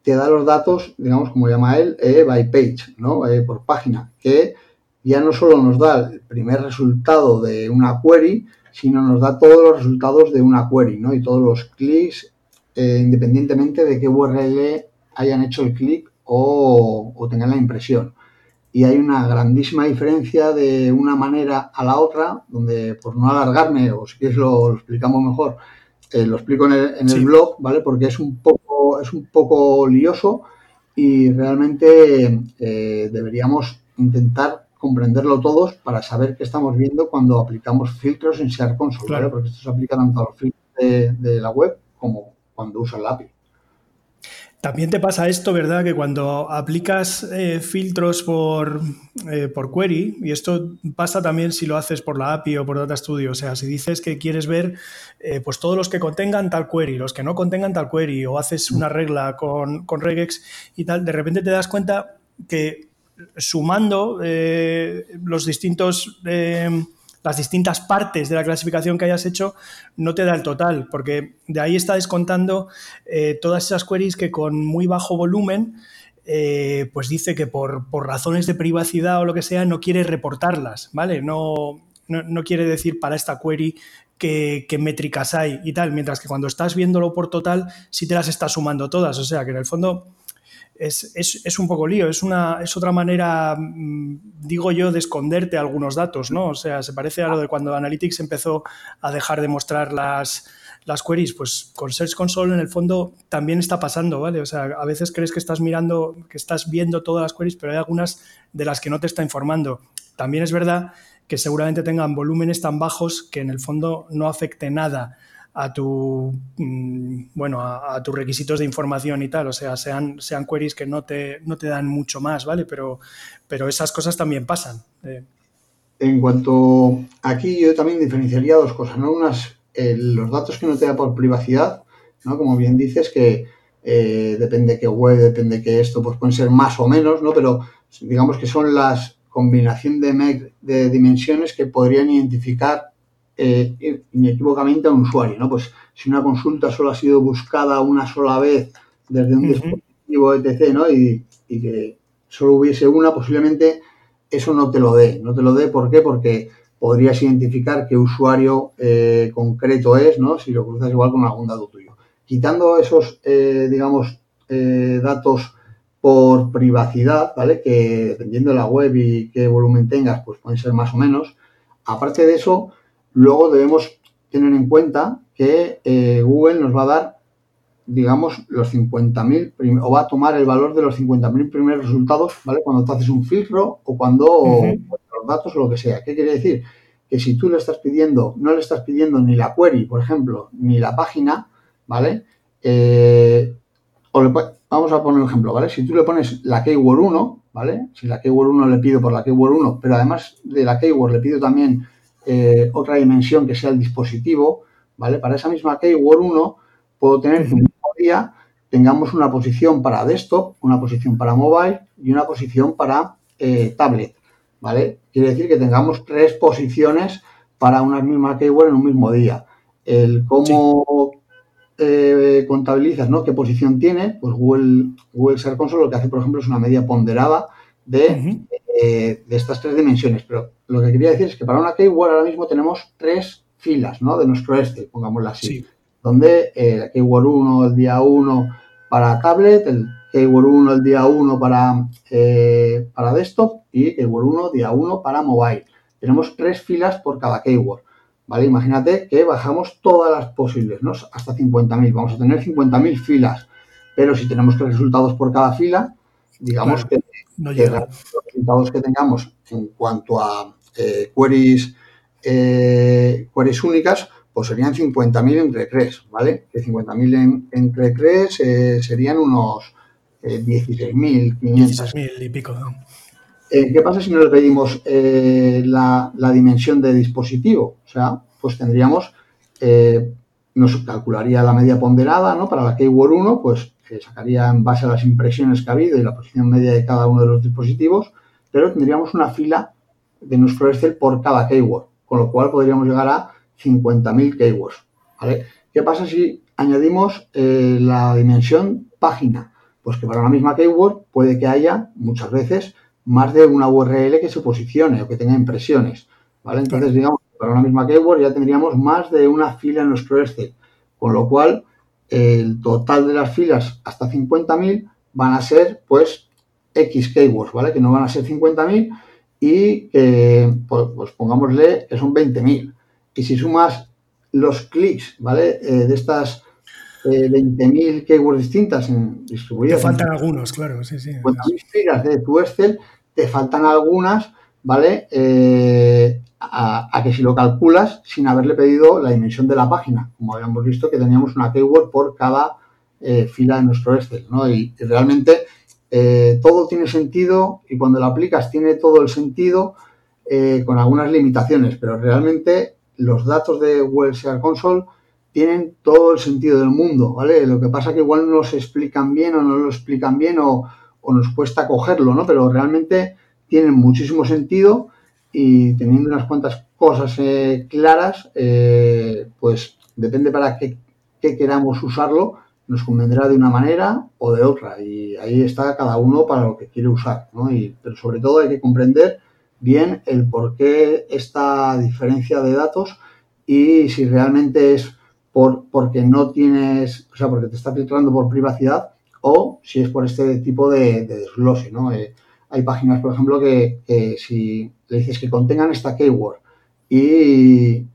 te da los datos, digamos, como llama él, eh, by page, ¿no? por página, que ya no solo nos da el primer resultado de una query, sino nos da todos los resultados de una query, ¿no? Y todos los clics, eh, independientemente de qué URL hayan hecho el clic o, tengan la impresión. Y hay una grandísima diferencia de una manera a la otra, donde por no alargarme, o si quieres lo, explicamos mejor, eh, lo explico en el, blog, ¿vale? Porque es un poco, es un poco lioso y realmente eh, deberíamos intentar comprenderlo todos para saber qué estamos viendo cuando aplicamos filtros en Share Console, porque esto se aplica tanto a los filtros de, la web como cuando usas la API. También te pasa esto, ¿verdad? Que cuando aplicas eh, filtros por, eh, por query, y esto pasa también si lo haces por la API o por Data Studio, o sea, si dices que quieres ver eh, pues todos los que contengan tal query, los que no contengan tal query, o haces una regla con, con regex y tal, de repente te das cuenta que sumando los distintos, las distintas partes de la clasificación que hayas hecho, no te da el total, porque de ahí está descontando eh, todas esas queries que con muy bajo volumen, pues dice que por, razones de privacidad o lo que sea, no quiere reportarlas, ¿vale? No, no, quiere decir para esta query qué, métricas hay y tal, mientras que cuando estás viéndolo por total, sí te las estás sumando todas. O sea que en el fondo es, un poco lío, es, una, es otra manera, mm, digo yo, de esconderte algunos datos, ¿no? O sea, se parece a lo de cuando Analytics empezó a dejar de mostrar las, las queries, pues con Search Console en el fondo también está pasando, ¿vale? O sea, a veces crees que estás mirando, que estás viendo todas las queries, pero hay algunas de las que no te está informando. También es verdad que seguramente tengan volúmenes tan bajos que en el fondo no afecte nada a tu mm, bueno a, tus requisitos de información y tal. O sea sean sean queries que no te no te dan mucho más vale pero pero esas cosas también pasan eh. en cuanto aquí yo también diferenciaría dos cosas no unas los datos que no te da por privacidad no como bien dices que eh, depende qué web depende que esto pues pueden ser más o menos no pero digamos que son las combinación de, de dimensiones que podrían identificar eh, inequívocamente a un usuario, ¿no? Pues si una consulta solo ha sido buscada una sola vez desde un dispositivo etc., ¿no? Y, que solo hubiese una, posiblemente eso no te lo dé. No te lo dé, ¿por qué? Porque podrías identificar qué usuario eh, concreto es, ¿no? Si lo cruzas igual con algún dato tuyo. Quitando esos, eh, digamos, eh, datos por privacidad, ¿vale? Que dependiendo de la web y qué volumen tengas, pues pueden ser más o menos. Aparte de eso, Luego debemos tener en cuenta que eh, Google nos va a dar, digamos, los 50.000, o va a tomar el valor de los 50.000 primeros resultados, ¿vale? Cuando tú haces un filtro o cuando los datos o lo que sea. ¿Qué quiere decir? Que si tú le estás pidiendo, no le estás pidiendo ni la query, por ejemplo, ni la página, ¿vale? Eh, vamos a poner un ejemplo, ¿vale? Si tú le pones la keyword 1, ¿vale? Si la keyword 1 le pido por la keyword 1, pero además de la keyword le pido también eh, otra dimensión que sea el dispositivo, ¿vale? Para esa misma keyword 1 puedo tener que un mismo día tengamos una posición para desktop, una posición para mobile y una posición para eh, tablet, ¿vale? Quiere decir que tengamos tres posiciones para una misma keyword en un mismo día. El cómo eh, contabilizas ¿no? qué posición tiene, pues Google, Google Search Console lo que hace, por ejemplo, es una media ponderada de, eh, de estas tres dimensiones. Pero lo que quería decir es que para una keyword ahora mismo tenemos tres filas ¿no? de nuestro este, pongámoslo así, donde eh, la keyword 1 el día 1 para tablet, el keyword 1 el día 1 para, para desktop y keyword 1 día 1 para mobile. Tenemos tres filas por cada keyword. ¿vale? Imagínate que bajamos todas las posibles, ¿no? Hasta 50.000. Vamos a tener 50.000 filas. Pero si tenemos que resultados por cada fila, digamos que, los resultados que tengamos en cuanto a eh, queries, eh, queries únicas, pues serían 50.000 entre CRES, ¿vale? Que 50.000 entre CRES eh, serían unos 16.500. 16.000 y pico, ¿no? Eh, ¿Qué pasa si no le pedimos eh, la, dimensión de dispositivo? O sea, pues tendríamos, eh, nos calcularía la media ponderada, ¿no? Para la keyword 1, pues sacaría en base a las impresiones que ha habido y la posición media de cada uno de los dispositivos, pero tendríamos una fila de nuestro Excel por cada keyword, con lo cual podríamos llegar a 50.000 keywords, ¿vale? ¿Qué pasa si añadimos la dimensión página? Pues que para una misma keyword puede que haya muchas veces más de una URL que se posicione o que tenga impresiones. ¿vale? Entonces, digamos, para una misma keyword ya tendríamos más de una fila en nuestro Excel, con lo cual el total de las filas hasta 50.000 van a ser pues X keywords, ¿vale? Que no van a ser 50.000 y que pues, pues, pongámosle que son 20.000. Y si sumas los clics, ¿vale? Eh, de estas 20.000 eh, keywords distintas en, distribuidas. Te faltan algunos, claro, sí, sí. 50.000 filas de tu Excel, te faltan algunas, ¿vale? Eh, a, que si lo calculas sin haberle pedido la dimensión de la página, como habíamos visto que teníamos una keyword por cada eh, fila de nuestro Excel, ¿no? Y, realmente eh, todo tiene sentido y cuando lo aplicas tiene todo el sentido con algunas limitaciones, pero realmente los datos de Google Console tienen todo el sentido del mundo, ¿vale? Lo que pasa que igual no se explican bien o no lo explican bien o, o nos cuesta cogerlo, ¿no? Pero realmente tienen muchísimo sentido y teniendo unas cuantas cosas eh, claras, eh, pues depende para qué, queramos usarlo, nos convendrá de una manera o de otra. Y ahí está cada uno para lo que quiere usar, ¿no? Y, pero sobre todo hay que comprender bien el por qué esta diferencia de datos y si realmente es por, porque no tienes, o sea, porque te está filtrando por privacidad o si es por este tipo de, desglose, ¿no? Eh, hay páginas, por ejemplo, que, si le dices que contengan esta keyword y,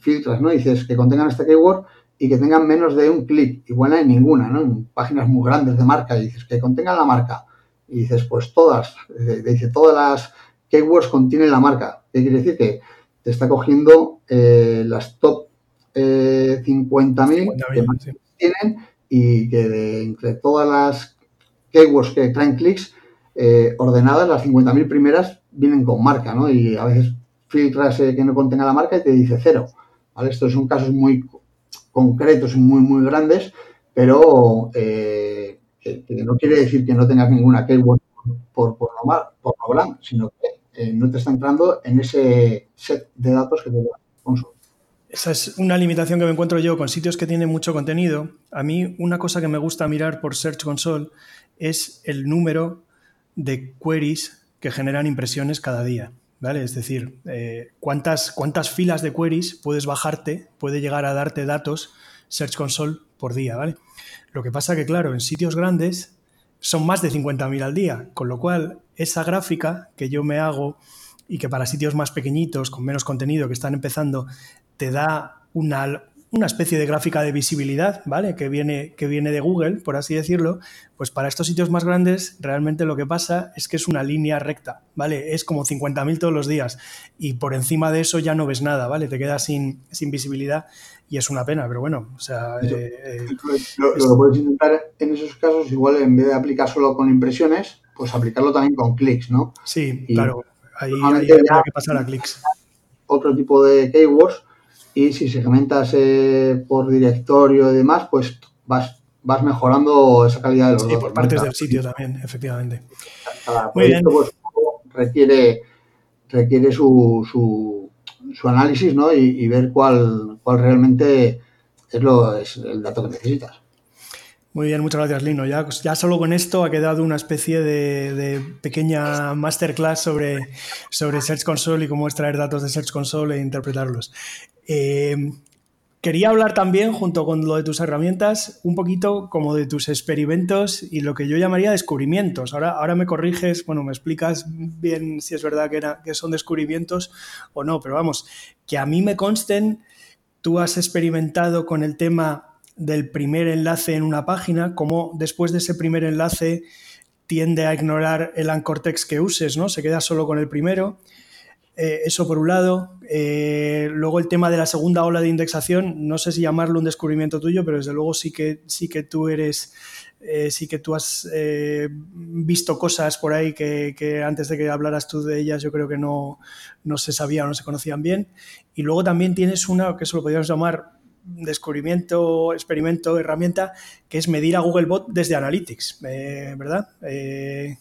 filtras, ¿no? Dices que contengan esta keyword y que tengan menos de un clic, igual no hay ninguna, ¿no? En páginas muy grandes de marca, y dices que contengan la marca. Y dices, pues todas, dice, todas las keywords contienen la marca. ¿Qué quiere decir? Que te está cogiendo eh, las top eh, 50.000 que más tienen y que de, entre todas las keywords que traen clics eh, ordenadas, las 50.000 primeras vienen con marca, ¿no? Y a veces filtras eh, que no contenga la marca y te dice cero, ¿vale? Estos son casos muy concretos muy, muy grandes, pero eh, que, no quiere decir que no tengas ninguna keyword por, por, normal, por normal, sino que no te está entrando en ese set de datos que te da Console. Esa es una limitación que me encuentro yo con sitios que tienen mucho contenido. A mí una cosa que me gusta mirar por Search Console es el número de queries que generan impresiones cada día. ¿Vale? Es decir, eh, cuántas, cuántas filas de queries puedes bajarte, puede llegar a darte datos Search Console por día, ¿vale? Lo que pasa que, claro, en sitios grandes son más de 50.000 al día, con lo cual esa gráfica que yo me hago y que para sitios más pequeñitos, con menos contenido, que están empezando, te da una, una especie de gráfica de visibilidad, ¿vale? Que viene, que viene de Google, por así decirlo, pues para estos sitios más grandes realmente lo que pasa es que es una línea recta, ¿vale? Es como 50.000 todos los días y por encima de eso ya no ves nada, ¿vale? Te quedas sin, sin visibilidad y es una pena, pero bueno, o sea... Eh, eh, lo, que puedes intentar en esos casos, igual en vez de aplicar solo con impresiones, pues aplicarlo también con clics, ¿no? Sí, claro, ahí, hay que pasar a clics. Otro tipo de keywords y si segmentas eh, por directorio y demás, pues vas, vas mejorando esa calidad de los sí, por partes del sitio también, efectivamente. Cada proyecto pues, requiere, requiere su, su, su análisis ¿no? y, ver cuál, cuál realmente es, lo, es el dato que necesitas. Muy bien, muchas gracias, Lino. Ya, solo con esto ha quedado una especie de, pequeña masterclass sobre, sobre Search Console y cómo extraer datos de Search Console e interpretarlos. Eh, quería hablar también, junto con lo de tus herramientas, un poquito como de tus experimentos y lo que yo llamaría descubrimientos. Ahora, ahora me corriges, bueno, me explicas bien si es verdad que, que son descubrimientos o no, pero vamos, que a mí me consten, tú has experimentado con el tema del primer enlace en una página, como después de ese primer enlace tiende a ignorar el anchor text que uses, ¿no? Se queda solo con el primero. Eh, eso por un lado. Eh, luego el tema de la segunda ola de indexación, no sé si llamarlo un descubrimiento tuyo, pero desde luego sí que, sí que tú eres, eh, sí que tú has visto cosas por ahí que, antes de que hablaras tú de ellas yo creo que no, no se sabían o no se conocían bien. Y luego también tienes una, que eso lo podríamos llamar descubrimiento, experimento, herramienta, que es medir a Googlebot desde Analytics, eh, ¿verdad? Eh,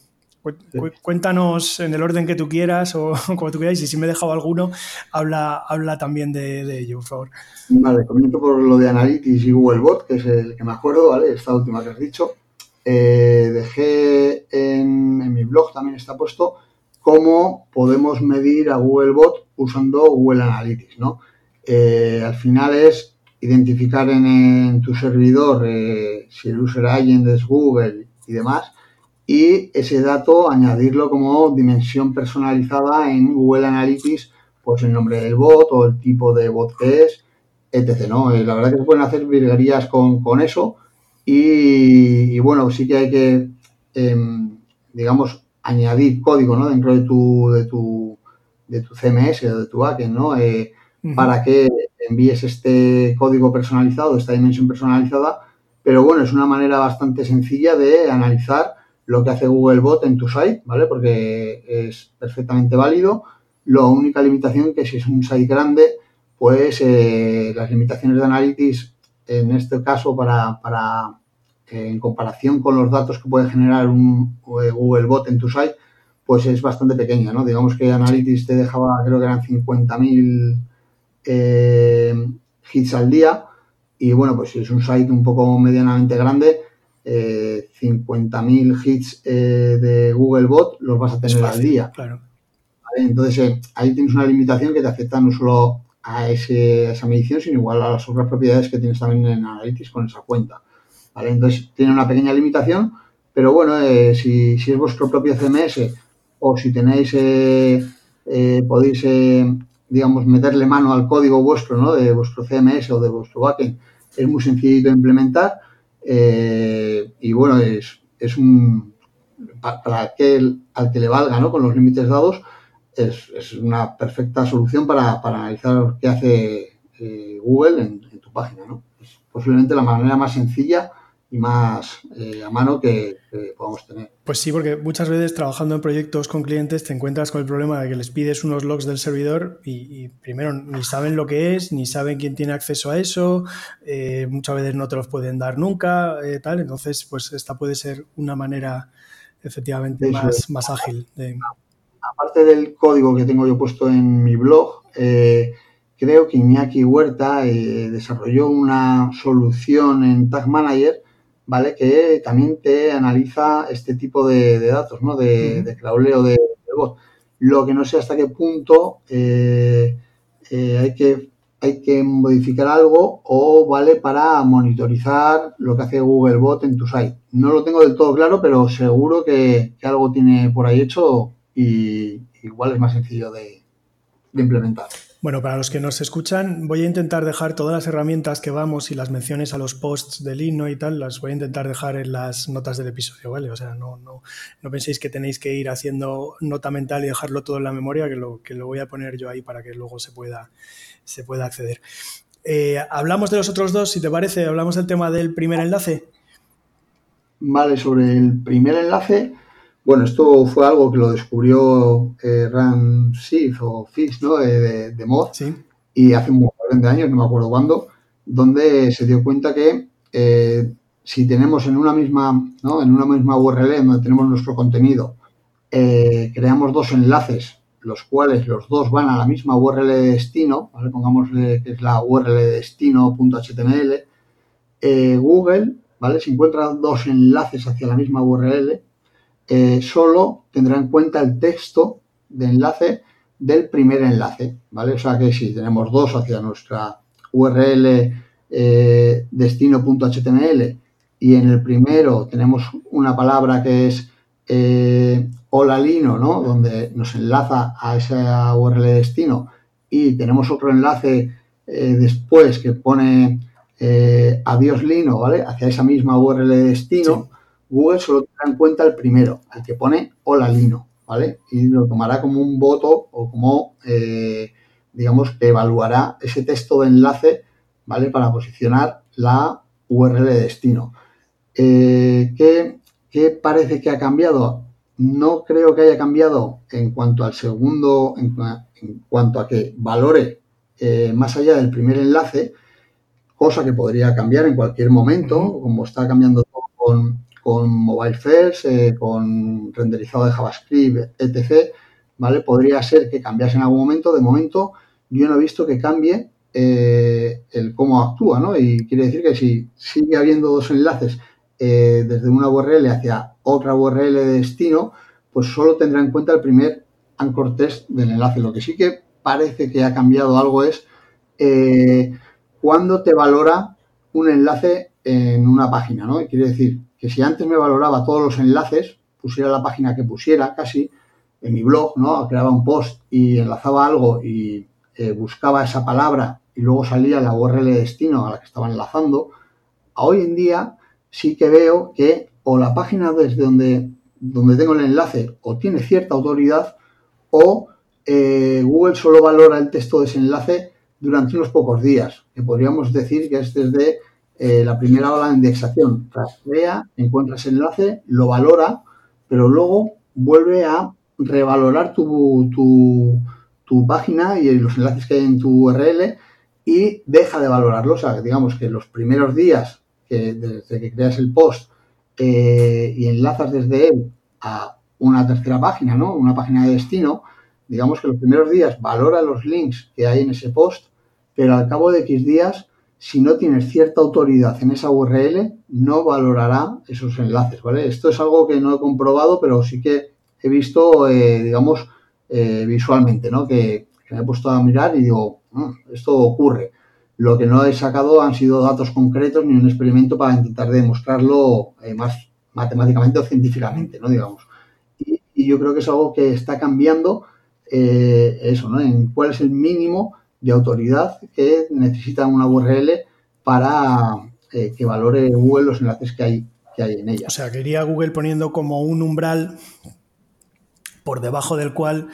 cuéntanos en el orden que tú quieras o como tú quieras, y si me he dejado alguno, habla, habla también de, ello, por favor. Vale, comento por lo de Analytics y Googlebot, que es el que me acuerdo, ¿vale? Esta última que has dicho. Eh, dejé en, en mi blog, también está puesto, cómo podemos medir a Googlebot usando Google Analytics, ¿no? al final es identificar en, tu servidor eh, si el user agent es Google y demás, y ese dato añadirlo como dimensión personalizada en Google Analytics, pues el nombre del bot o el tipo de bot que es, etc. ¿no? Eh, la verdad que se pueden hacer virguerías con, eso y, bueno, sí que hay que, em, digamos, añadir código ¿no? dentro de tu, de tu, de tu CMS o de tu backend, ¿no? Eh, para que envíes este código personalizado, esta dimensión personalizada, pero bueno, es una manera bastante sencilla de analizar lo que hace Googlebot en tu site, ¿vale? Porque es perfectamente válido. La única limitación que si es un site grande, pues eh, las limitaciones de Analytics, en este caso, para, para en comparación con los datos que puede generar un eh, Googlebot en tu site, pues es bastante pequeña, ¿no? Digamos que Analytics te dejaba, creo que eran 50.000 eh, hits al día. Y bueno, pues si es un site un poco medianamente grande, 50.000 eh, hits eh, de Googlebot los vas a tener al día. Entonces ahí tienes una limitación que te afecta no solo a, esa medición, sino igual a las otras propiedades que tienes también en Analytics con esa cuenta. Entonces tiene una pequeña limitación, pero bueno, si, si, es vuestro propio CMS o si tenéis, podéis digamos, meterle mano al código vuestro, ¿no? De vuestro CMS o de vuestro backend, es muy sencillo de implementar eh, y bueno, es, es un, para aquel al que le valga, ¿no? Con los límites dados, es, es una perfecta solución para, para analizar qué hace eh, Google en, en, tu página, ¿no? Es posiblemente la manera más sencilla y más eh, a mano que, podamos tener. Pues sí, porque muchas veces trabajando en proyectos con clientes te encuentras con el problema de que les pides unos logs del servidor y, primero ni saben lo que es, ni saben quién tiene acceso a eso, eh, muchas veces no te los pueden dar nunca, eh, tal. Entonces, pues esta puede ser una manera efectivamente más, más ágil. Aparte del código que tengo yo puesto en mi blog, creo que Iñaki Huerta desarrolló una solución en Tag Manager ¿vale? Que también te analiza este tipo de, datos, ¿no? De, de crawleo de, voz. Lo que no sé hasta qué punto eh, eh, hay, que, hay que modificar algo o vale para monitorizar lo que hace Googlebot en tu site. No lo tengo del todo claro, pero seguro que, algo tiene por ahí hecho y igual es más sencillo de implementar. Bueno, para los que nos escuchan, voy a intentar dejar todas las herramientas que vamos y las menciones a los posts del himno y tal, las voy a intentar dejar en las notas del episodio, ¿vale? O sea, no, no, no penséis que tenéis que ir haciendo nota mental y dejarlo todo en la memoria, que lo, que lo voy a poner yo ahí para que luego se pueda, se pueda acceder. Eh, hablamos de los otros dos, si te parece, hablamos del tema del primer enlace. Vale, sobre el primer enlace, bueno, esto fue algo que lo descubrió eh, Ram Sif o Fix, ¿no? de, de Mod. Y hace un montón de años, no me acuerdo cuándo, donde se dio cuenta que eh, si tenemos en una misma, ¿no? En una misma URL donde tenemos nuestro contenido, eh, creamos dos enlaces los cuales los dos van a la misma URL de destino, ¿vale? pongamos que es la URL de destino.html, eh, Google, ¿vale? si encuentra dos enlaces hacia la misma URL, eh, solo tendrá en cuenta el texto de enlace del primer enlace, ¿vale? O sea que si tenemos dos hacia nuestra URL eh, destino.html y en el primero tenemos una palabra que es eh, hola Lino, ¿no? Donde nos enlaza a esa URL de destino y tenemos otro enlace eh, después que pone eh, adiós Lino, ¿vale? Hacia esa misma URL de destino, Google solo en cuenta el primero, el que pone hola Lino, ¿vale? Y lo tomará como un voto o como, digamos, que evaluará ese texto de enlace, ¿vale? Para posicionar la URL de destino. ¿qué, ¿Qué parece que ha cambiado? No creo que haya cambiado en cuanto al segundo, en, cuanto a que valore eh, más allá del primer enlace, cosa que podría cambiar en cualquier momento, como está cambiando con, Mobile First, eh, con renderizado de JavaScript, etc. ¿Vale? Podría ser que cambiase en algún momento. De momento, yo no he visto que cambie eh, el cómo actúa, ¿no? Y quiere decir que si sigue habiendo dos enlaces eh, desde una URL hacia otra URL de destino, pues solo tendrá en cuenta el primer anchor test del enlace. Lo que sí que parece que ha cambiado algo es eh, cuando te valora un enlace en una página, ¿no? quiere decir que si antes me valoraba todos los enlaces, pusiera la página que pusiera casi, en mi blog, ¿no? Creaba un post y enlazaba algo y eh, buscaba esa palabra y luego salía la URL de destino a la que estaba enlazando. hoy en día sí que veo que o la página desde donde, donde tengo el enlace o tiene cierta autoridad o eh, Google solo valora el texto de ese enlace durante unos pocos días, que podríamos decir que es desde eh, la primera hora de indexación. Rastrea, encuentra ese enlace, lo valora, pero luego vuelve a revalorar tu, tu, tu página y los enlaces que hay en tu URL y deja de valorarlo. O sea, digamos que los primeros días que desde que creas el post eh, y enlazas desde él a una tercera página, ¿no? Una página de destino, digamos que los primeros días valora los links que hay en ese post, pero al cabo de X días, si no tienes cierta autoridad en esa URL, no valorará esos enlaces, ¿vale? Esto es algo que no he comprobado, pero sí que he visto, eh, digamos, eh, visualmente, ¿no? Que, me he puesto a mirar y digo, mm, esto ocurre. Lo que no he sacado han sido datos concretos ni un experimento para intentar demostrarlo eh, más matemáticamente o científicamente, ¿no? Digamos. Y, yo creo que es algo que está cambiando eso, ¿no? En cuál es el mínimo de autoridad que necesita una URL para eh, que valore Google los enlaces que hay, que hay en ella. O sea, quería Google poniendo como un umbral por debajo del cual,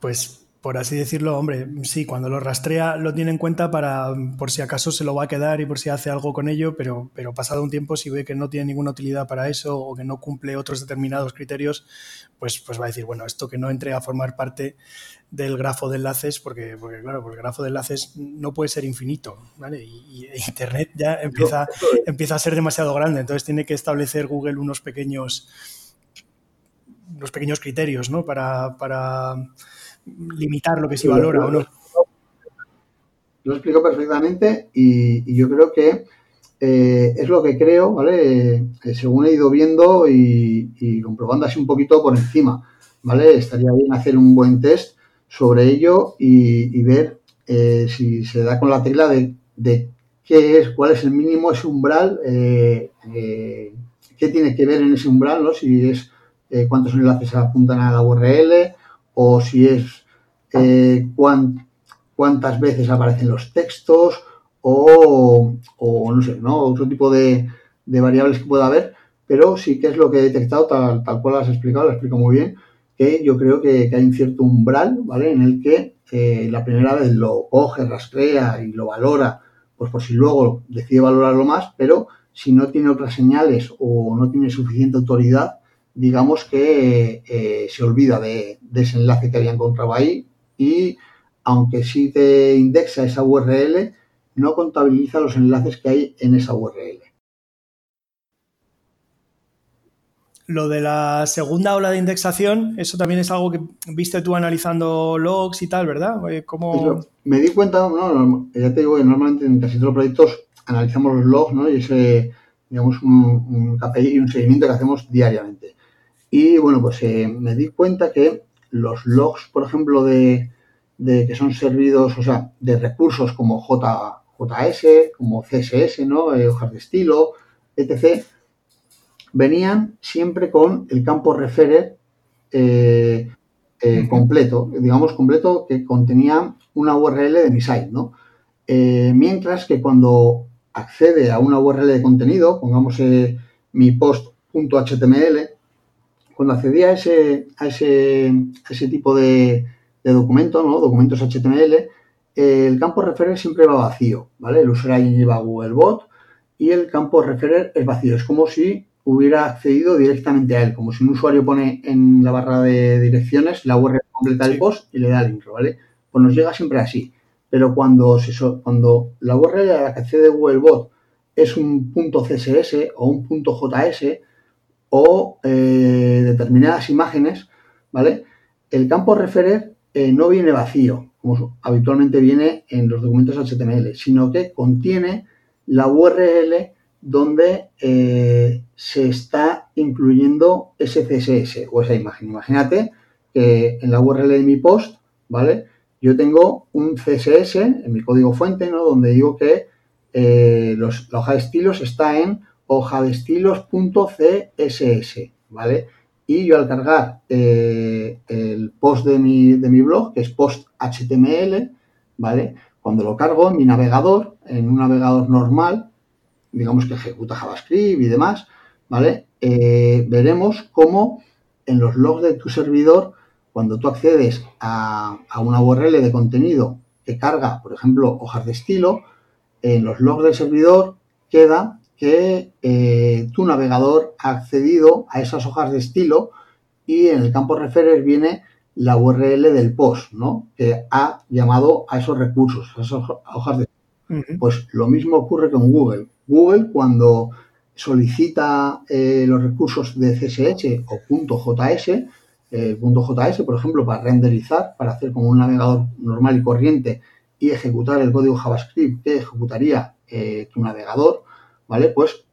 pues por así decirlo, hombre, sí, cuando lo rastrea lo tiene en cuenta para por si acaso se lo va a quedar y por si hace algo con ello, pero, pero pasado un tiempo, si ve que no tiene ninguna utilidad para eso o que no cumple otros determinados criterios, pues, pues va a decir, bueno, esto que no entre a formar parte del grafo de enlaces, porque, porque claro, porque el grafo de enlaces no puede ser infinito, ¿vale? Y, Internet ya empieza, empieza a ser demasiado grande, entonces tiene que establecer Google unos pequeños, unos pequeños criterios, ¿no? Para, para limitar lo que se valora o no. Lo explico perfectamente y, yo creo que eh, es lo que creo, ¿vale? según he ido viendo y, comprobando así un poquito por encima, ¿vale? Estaría bien hacer un buen test sobre ello y, ver eh, si se da con la tecla de, qué es, cuál es el mínimo, ese umbral, eh, qué tiene que ver en ese umbral, ¿no? Si es cuántos enlaces apuntan a la URL, o si es eh, cuántas veces aparecen los textos o, no sé, ¿no? otro tipo de, variables que pueda haber, pero sí que es lo que he detectado, tal, tal cual has explicado, lo explico muy bien, que yo creo que, hay un cierto umbral, ¿vale? En el que eh, la primera vez lo coge, rastrea y lo valora, pues por si luego decide valorarlo más, pero si no tiene otras señales o no tiene suficiente autoridad, digamos que eh, se olvida de, ese enlace que había encontrado ahí y aunque sí te indexa esa URL, no contabiliza los enlaces que hay en esa URL. Lo de la segunda ola de indexación, eso también es algo que viste tú analizando logs y tal, ¿verdad? Eh, ¿Cómo... me di cuenta, no, ya te digo que normalmente en casi todos los proyectos analizamos los logs, ¿no? Y ese, digamos, un, KPI y un seguimiento que hacemos diariamente. Y bueno, pues eh, me di cuenta que los logs, por ejemplo, de, que son servidos, o sea, de recursos como J, JS, como CSS, ¿no? Eh, hojas de estilo, etc., venían siempre con el campo referer eh, eh, completo, digamos completo, que contenía una URL de mi site, ¿no? Eh, mientras que cuando accede a una URL de contenido, pongamos mi post.html, cuando accedía a ese, a ese, ese tipo de, de documento, ¿no? documentos HTML, el campo referer siempre va vacío, ¿vale? El usuario lleva Googlebot y el campo referer es vacío. Es como si hubiera accedido directamente a él, como si un usuario pone en la barra de direcciones la URL completa del post y le da el intro, ¿vale? Pues nos llega siempre así. Pero cuando, se, cuando la URL a la que accede Googlebot es un punto CSS o un punto JS o eh, determinadas imágenes, ¿vale? El campo referer eh, no viene vacío, como habitualmente viene en los documentos HTML, sino que contiene la URL donde eh, se está incluyendo ese CSS o esa imagen. Imagínate que en la URL de mi post, ¿vale? Yo tengo un CSS en mi código fuente, ¿no? Donde digo que eh, la hoja de estilos está en hoja de estilos.css, ¿vale? Y yo al cargar eh, el post de mi, de mi blog, que es post HTML, ¿vale? Cuando lo cargo en mi navegador, en un navegador normal, digamos que ejecuta JavaScript y demás, ¿vale? Eh, veremos cómo en los logs de tu servidor, cuando tú accedes a, una URL de contenido que carga, por ejemplo, hojas de estilo, en los logs del servidor queda que eh, tu navegador ha accedido a esas hojas de estilo y en el campo referer viene la URL del post, ¿no? Que ha llamado a esos recursos, a esas hojas de Pues lo mismo ocurre con Google. Google cuando solicita eh, los recursos de CSS o .js, eh, .js, por ejemplo, para renderizar, para hacer como un navegador normal y corriente y ejecutar el código JavaScript que ejecutaría eh, tu navegador, ¿vale? Pues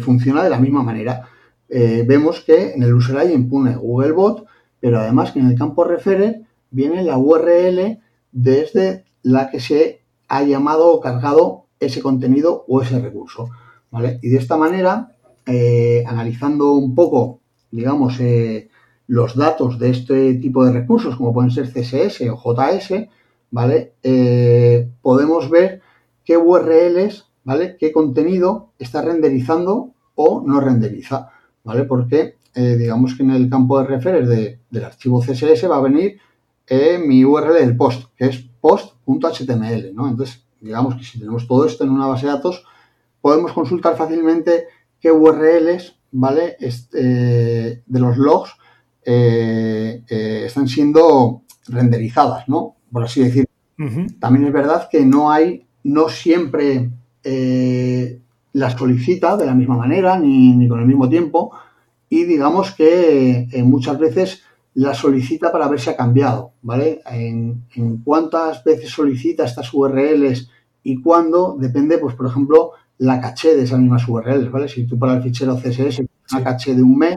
funciona de la misma manera. vemos que en el user agent pone Googlebot, pero además que en el campo referer viene la URL desde la que se ha llamado o cargado ese contenido o ese recurso. ¿vale? Y de esta manera, eh, analizando un poco, digamos, eh, los datos de este tipo de recursos, como pueden ser CSS o JS, ¿vale? Eh, podemos ver qué URLs, ¿vale? Qué contenido está renderizando o no renderiza, ¿vale? Porque digamos que en el campo de referer del archivo CSS va a venir mi URL del post, que es post.html, ¿no? Entonces, digamos que si tenemos todo esto en una base de datos, podemos consultar fácilmente qué URLs, ¿vale? Este, de los logs eh, eh, están siendo renderizadas, ¿no? Por así decirlo. También es verdad que no hay, no siempre eh, las solicita de la misma manera ni, con el mismo tiempo y digamos que muchas veces la solicita para ver si ha cambiado, ¿vale? En, cuántas veces solicita estas URLs y cuándo, depende, pues por ejemplo, la caché de esas mismas URLs, ¿vale? Si tú para el fichero CSS una caché de un mes,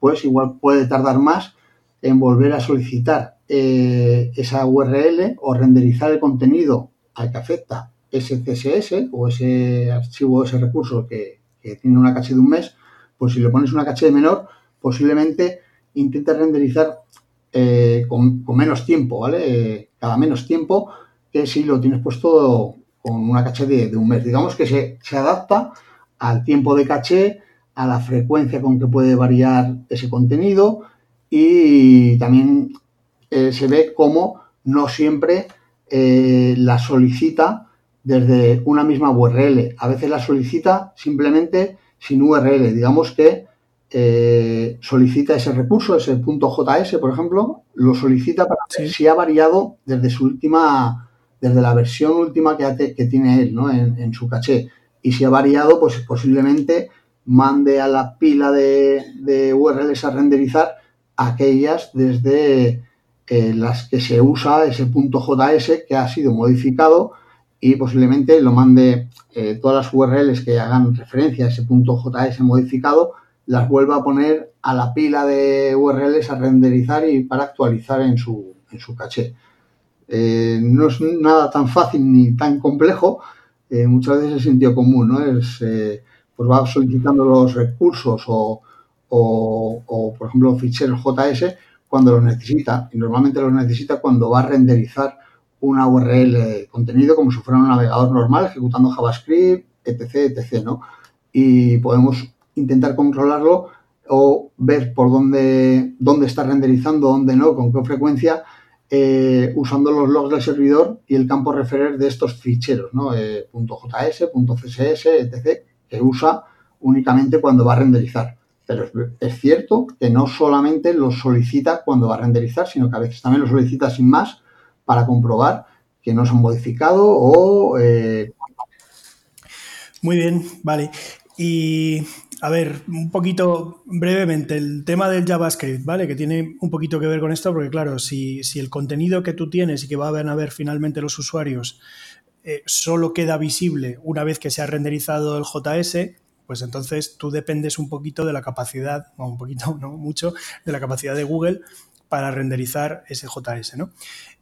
pues igual puede tardar más en volver a solicitar eh, esa URL o renderizar el contenido al que afecta ese CSS o ese archivo, ese recurso que, que tiene una caché de un mes, pues si le pones una caché de menor, posiblemente intenta renderizar eh, con, menos tiempo, ¿vale? Eh, cada menos tiempo que si lo tienes puesto con una caché de, un mes. Digamos que se, adapta al tiempo de caché, a la frecuencia con que puede variar ese contenido y también eh, se ve cómo no siempre la solicita desde una misma URL. A veces la solicita simplemente sin URL. Digamos que eh, solicita ese recurso, ese punto .js, por ejemplo, lo solicita para ver si ha variado desde su última, desde la versión última que, que tiene él, ¿no? En, su caché. Y si ha variado, pues posiblemente mande a la pila de, URLs a renderizar aquellas desde eh, las que se usa ese punto .js que ha sido modificado y posiblemente lo mande eh, todas las URLs que hagan referencia a ese punto .js modificado, las vuelva a poner a la pila de URLs a renderizar y para actualizar en su, en su caché. Eh, no es nada tan fácil ni tan complejo, muchas veces es sentido común, ¿no? Es pues va solicitando los recursos o, por ejemplo, ficheros JS cuando los necesita. Y normalmente los necesita cuando va a renderizar una URL contenido como si fuera un navegador normal, ejecutando JavaScript, etc., etc., ¿no? Y podemos intentar controlarlo o ver por dónde, dónde está renderizando, dónde no, con qué frecuencia, eh, usando los logs del servidor y el campo referer de estos ficheros, ¿no? Eh, .js, .css, etc., que usa únicamente cuando va a renderizar. Pero es, cierto que no solamente lo solicita cuando va a renderizar, sino que a veces también lo solicita sin más para comprobar que no se han modificado o... Eh, Muy bien, vale. Y a ver, un poquito brevemente, el tema del JavaScript, ¿vale? Que tiene un poquito que ver con esto, porque claro, si, el contenido que tú tienes y que van a ver finalmente los usuarios eh, solo queda visible una vez que se ha renderizado el JS, pues entonces tú dependes un poquito de la capacidad, o un poquito, no mucho, de la capacidad de Google para renderizar ese JS, ¿no?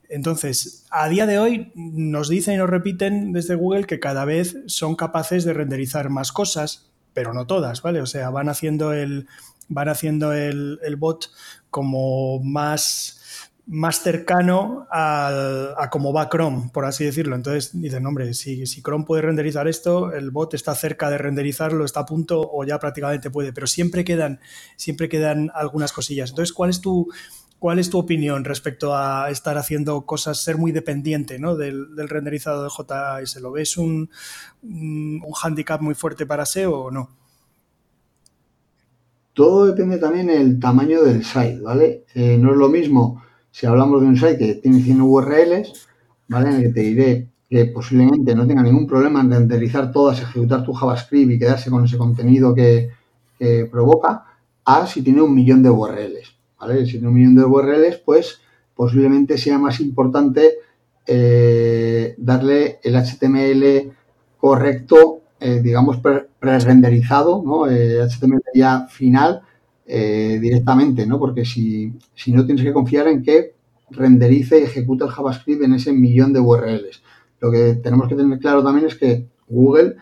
Entonces, a día de hoy nos dicen y nos repiten desde Google que cada vez son capaces de renderizar más cosas, pero no todas, ¿vale? O sea, van haciendo el, van haciendo el bot como más más cercano a cómo va Chrome, por así decirlo. Entonces dicen, hombre, si, si, Chrome puede renderizar esto, el bot está cerca de renderizarlo, está a punto o ya prácticamente puede, pero siempre quedan, siempre quedan algunas cosillas. Entonces, ¿cuál es tu, cuál es tu opinión respecto a estar haciendo cosas, ser muy dependiente ¿no? del, renderizado de JS? ¿Lo ves un, un, handicap muy fuerte para SEO o no? Todo depende también del tamaño del site, ¿vale? Eh, no es lo mismo si hablamos de un site que tiene 100 URLs, ¿vale? En el que te diré que posiblemente no tenga ningún problema en renderizar todas, ejecutar tu JavaScript y quedarse con ese contenido que, provoca, a si tiene un millón de URLs, ¿vale? Si tiene un millón de URLs, pues posiblemente sea más importante eh, darle el HTML correcto, eh, digamos, pre-renderizado, ¿no? HTML eh, ya final, directamente, ¿no? Porque si, no tienes que confiar en que renderice y ejecute el JavaScript en ese millón de URLs. Lo que tenemos que tener claro también es que Google,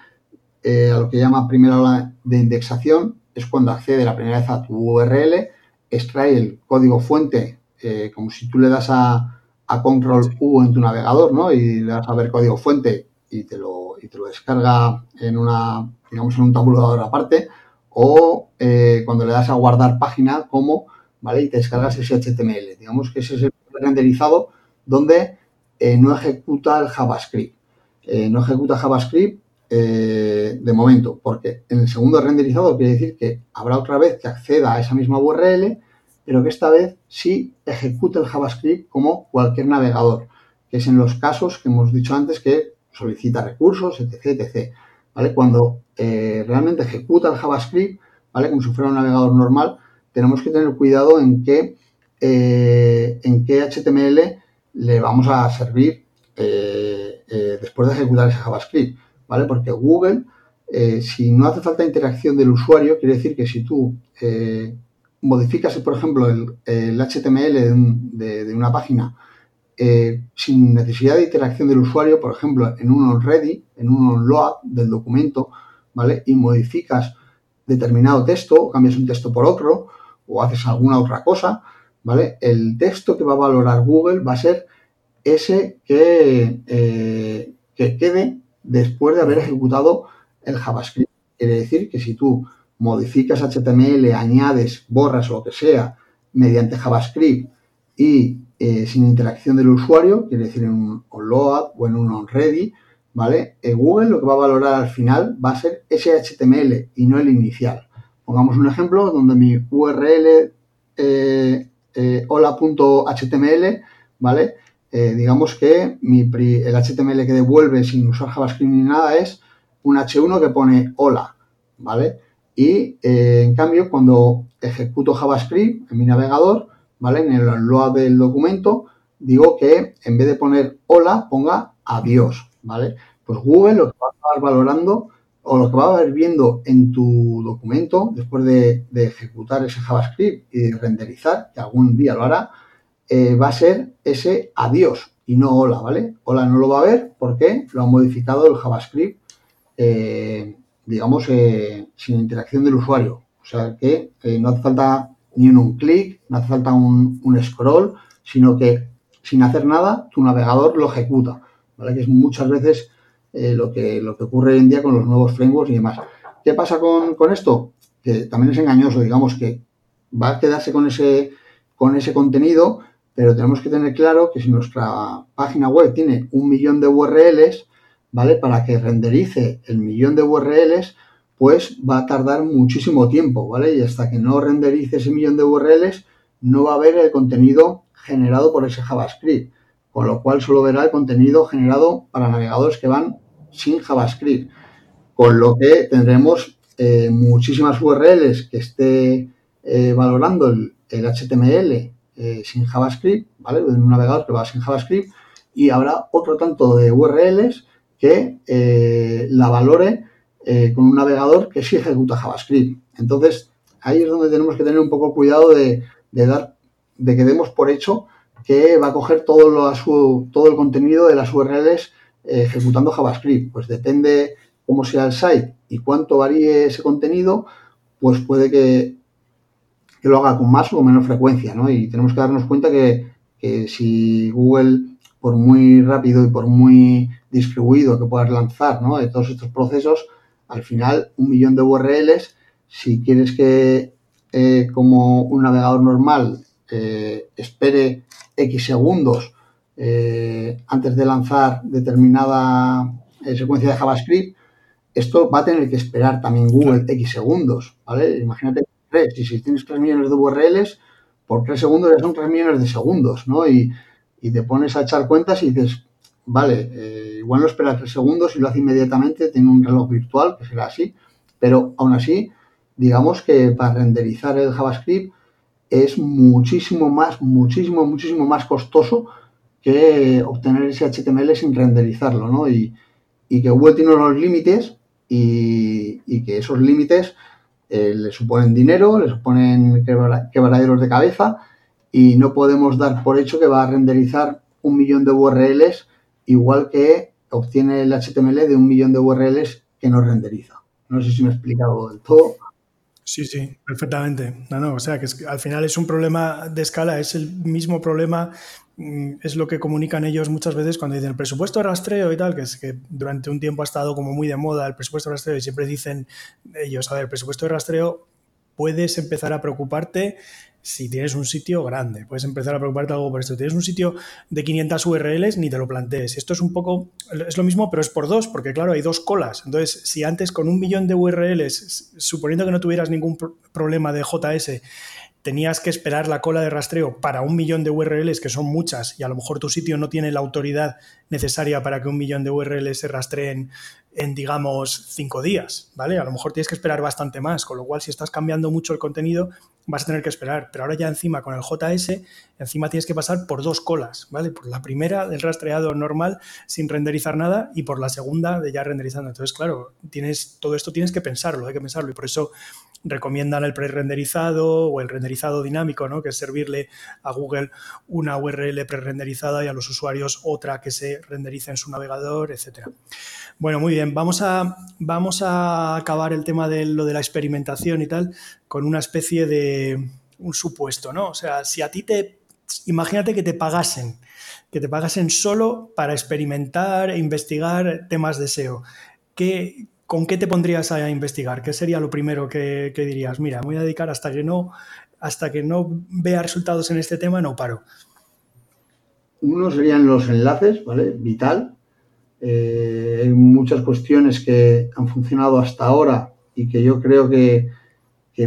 a lo que llama primera ola de indexación, es cuando accede la primera vez a tu URL, extrae el código fuente, eh, como si tú le das a, a, Control U en tu navegador, ¿no? Y le das a ver código fuente y te lo, y te lo descarga en una, digamos, en un tabulador aparte o eh, cuando le das a guardar página como, ¿vale? Y te descargas ese HTML. Digamos que ese es el renderizado donde eh, no ejecuta el JavaScript. Eh, no ejecuta JavaScript de momento, porque en el segundo renderizado quiere decir que habrá otra vez que acceda a esa misma URL, pero que esta vez sí ejecuta el JavaScript como cualquier navegador, que es en los casos que hemos dicho antes que solicita recursos, etc. etc. ¿vale? Cuando eh, realmente ejecuta el JavaScript, ¿vale? Como si fuera un navegador normal, tenemos que tener cuidado en qué, eh, en qué HTML le vamos a servir eh, después de ejecutar ese JavaScript, ¿vale? Porque Google, si no hace falta interacción del usuario, quiere decir que si tú modificas, por ejemplo, el, HTML de, una página eh, sin necesidad de interacción del usuario, por ejemplo, en un onReady, en un onload del documento, ¿vale? Y modificas determinado texto, cambias un texto por otro, o haces alguna otra cosa, ¿vale? El texto que va a valorar Google va a ser ese que, eh, que quede después de haber ejecutado el JavaScript. Quiere decir que si tú modificas HTML, añades, borras o lo que sea mediante JavaScript y eh, sin interacción del usuario, quiere decir en un onload o en un onReady, ¿vale? Google lo que va a valorar al final va a ser ese HTML y no el inicial. Pongamos un ejemplo donde mi URL eh, eh, hola.html, ¿vale? Digamos que el HTML que devuelve sin usar JavaScript ni nada es un H1 que pone hola, ¿vale? y en cambio cuando ejecuto JavaScript en mi navegador, ¿vale? En el load del documento, digo que en vez de poner hola, ponga adiós, ¿vale? Pues Google lo que va a estar valorando o lo que va a ver viendo en tu documento después de, ejecutar ese JavaScript y renderizar, que algún día lo hará, eh, va a ser ese adiós y no hola, ¿vale? Hola no lo va a ver porque lo ha modificado el JavaScript, eh, digamos, eh, sin interacción del usuario. O sea que no hace falta ni un clic, no hace falta un, scroll, sino que sin hacer nada, tu navegador lo ejecuta, ¿vale? Que es muchas veces lo, que, lo que ocurre hoy en día con los nuevos frameworks y demás. ¿Qué pasa con, esto? Que también es engañoso, digamos que va a quedarse con ese, con ese contenido, pero tenemos que tener claro que si nuestra página web tiene un millón de URLs, ¿vale? Para que renderice el millón de URLs, pues va a tardar muchísimo tiempo, ¿vale? Y hasta que no renderice ese millón de URLs, no va a haber el contenido generado por ese JavaScript, con lo cual solo verá el contenido generado para navegadores que van sin JavaScript, con lo que tendremos eh, muchísimas URLs que esté eh, valorando el, HTML eh, sin JavaScript, ¿vale? Un navegador que va sin JavaScript, y habrá otro tanto de URLs que la valore con un navegador que sí ejecuta JavaScript. Entonces, ahí es donde tenemos que tener un poco cuidado de, de dar de que demos por hecho que va a coger todo, lo, todo el contenido de las URLs eh, ejecutando JavaScript. Pues depende cómo sea el site y cuánto varíe ese contenido, pues puede que, lo haga con más o menos frecuencia, ¿no? Y tenemos que darnos cuenta que, si Google, por muy rápido y por muy distribuido que puedas lanzar, ¿no? De todos estos procesos, al final un millón de URLs, si quieres que eh, como un navegador normal eh, espere X segundos eh, antes de lanzar determinada secuencia de JavaScript, esto va a tener que esperar también Google X segundos, ¿vale? Imagínate y si tienes 3 millones de URLs, por 3 segundos ya son 3 millones de segundos, ¿no? Y, te pones a echar cuentas y dices, vale, igual no espera 3 segundos y lo hace inmediatamente, tiene un reloj virtual, que será así, pero aún así, digamos que para renderizar el JavaScript es muchísimo más, muchísimo, muchísimo más costoso que obtener ese HTML sin renderizarlo, ¿no? Y, que Google tiene unos límites y, que esos límites eh, le suponen dinero, le suponen quebraderos de cabeza y no podemos dar por hecho que va a renderizar un millón de URLs igual que obtiene el HTML de un millón de URLs que no renderiza. No sé si me he explicado del todo. Sí, sí, perfectamente. No, no, o sea, que, al final es un problema de escala, es el mismo problema, es lo que comunican ellos muchas veces cuando dicen el presupuesto de rastreo y tal, que es que durante un tiempo ha estado como muy de moda el presupuesto de rastreo y siempre dicen ellos, a ver, el presupuesto de rastreo puedes empezar a preocuparte si tienes un sitio grande, puedes empezar a preocuparte algo por esto. Tienes un sitio de 500 URLs, ni te lo plantees. Esto es un poco, es lo mismo, pero es por dos, porque claro, hay dos colas. Entonces, si antes con un millón de URLs, suponiendo que no tuvieras ningún problema de JS, tenías que esperar la cola de rastreo para un millón de URLs, que son muchas, y a lo mejor tu sitio no tiene la autoridad necesaria para que un millón de URLs se rastreen en, digamos, cinco días, ¿vale? A lo mejor tienes que esperar bastante más, con lo cual si estás cambiando mucho el contenido, vas a tener que esperar. Pero ahora ya encima con el JS, encima tienes que pasar por dos colas, ¿vale? Por la primera del rastreado normal sin renderizar nada y por la segunda de ya renderizando. Entonces, claro, tienes, todo esto tienes que pensarlo, hay que pensarlo y por eso recomiendan el pre-renderizado o el renderizado dinámico, ¿no? que es servirle a Google una URL pre-renderizada y a los usuarios otra que se renderice en su navegador, etc. Bueno, muy bien, vamos a, vamos a acabar el tema de lo de la experimentación y tal con una especie de un supuesto, ¿no? O sea, si a ti te, imagínate que te pagasen, que te pagasen solo para experimentar e investigar temas de SEO. ¿Qué, ¿con qué te pondrías a investigar? ¿Qué sería lo primero que, dirías? Mira, voy a dedicar hasta que no, hasta que no vea resultados en este tema, no paro. Uno serían los enlaces, ¿vale? Vital. Eh, hay muchas cuestiones que han funcionado hasta ahora y que yo creo que,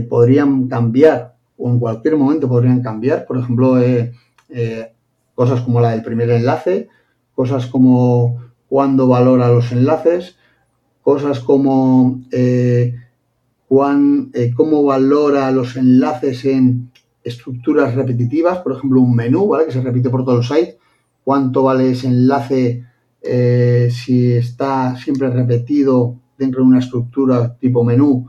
podrían cambiar o en cualquier momento podrían cambiar. Por ejemplo, eh, eh, cosas como la del primer enlace, cosas como cuándo valora los enlaces, cosas como cuán, cómo valora los enlaces en estructuras repetitivas, por ejemplo, un menú, ¿vale? Que se repite por todo el site, cuánto vale ese enlace eh, si está siempre repetido dentro de una estructura tipo menú,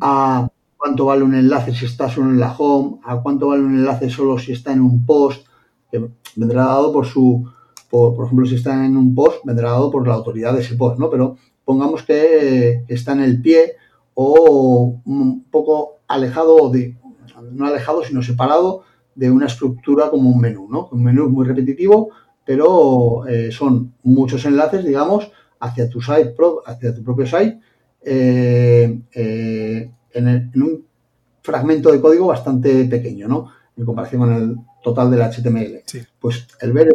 a cuánto vale un enlace si está solo en la home, a cuánto vale un enlace solo si está en un post, que vendrá dado por su, por, por ejemplo, si está en un post, vendrá dado por la autoridad de ese post, ¿no? Pero pongamos que está en el pie o un poco alejado de, no alejado, sino separado de una estructura como un menú, ¿no? Un menú muy repetitivo, pero eh, son muchos enlaces, digamos, hacia tu site, hacia tu propio site, eh, eh, en, un fragmento de código bastante pequeño, ¿no? En comparación con el total del HTML. Pues el ver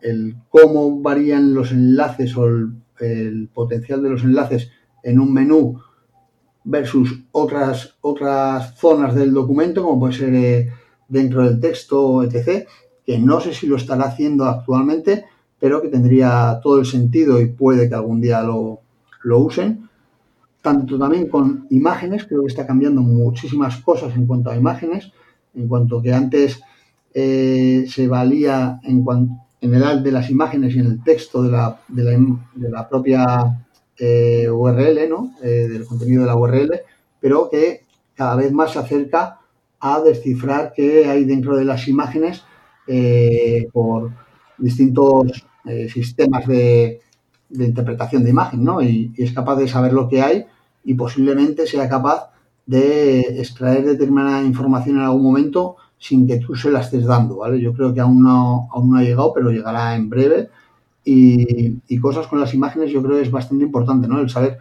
el, cómo varían los enlaces o el, potencial de los enlaces en un menú versus otras, otras zonas del documento, como puede ser dentro del texto, etc., que no sé si lo estará haciendo actualmente, pero que tendría todo el sentido y puede que algún día lo, usen. Tanto también con imágenes, creo que está cambiando muchísimas cosas en cuanto a imágenes, en cuanto que antes eh, se valía en, en el de las imágenes y en el texto de la, de la, propia eh, URL, ¿no? Eh, del contenido de la URL, pero que cada vez más se acerca a descifrar qué hay dentro de las imágenes eh, por distintos eh, sistemas de, interpretación de imagen, ¿no? Y, es capaz de saber lo que hay y posiblemente sea capaz de extraer determinada información en algún momento sin que tú se la estés dando, ¿vale? Yo creo que aún no, aún no ha llegado, pero llegará en breve. Y, cosas con las imágenes yo creo que es bastante importante, ¿no? El saber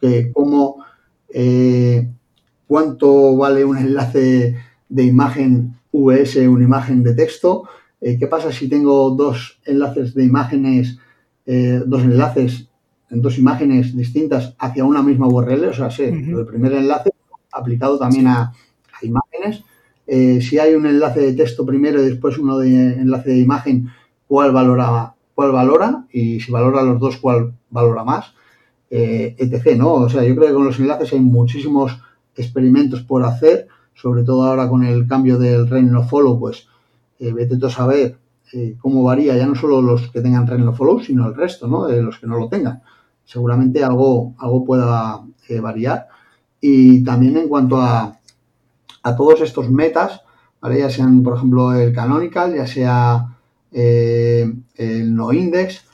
que cómo, eh, cuánto vale un enlace de imagen VS una imagen de texto. Eh, ¿Qué pasa si tengo dos enlaces de imágenes, eh, dos enlaces en dos imágenes distintas hacia una misma URL? O sea, sé, el primer enlace aplicado también a, imágenes. Eh, si hay un enlace de texto primero y después uno de enlace de imagen, ¿cuál valora, cuál valora? Y si valora los dos, ¿cuál valora más? etc. ¿no? O sea, yo creo que con los enlaces hay muchísimos experimentos por hacer sobre todo ahora con el cambio del Rain Follow, pues eh, vete a saber eh, cómo varía, ya no solo los que tengan Rain Follow, sino el resto, ¿no? De los que no lo tengan. Seguramente algo, algo pueda eh, variar. Y también en cuanto a, a todos estos metas, ¿vale? ya sean, por ejemplo, el canonical, ya sea el no index,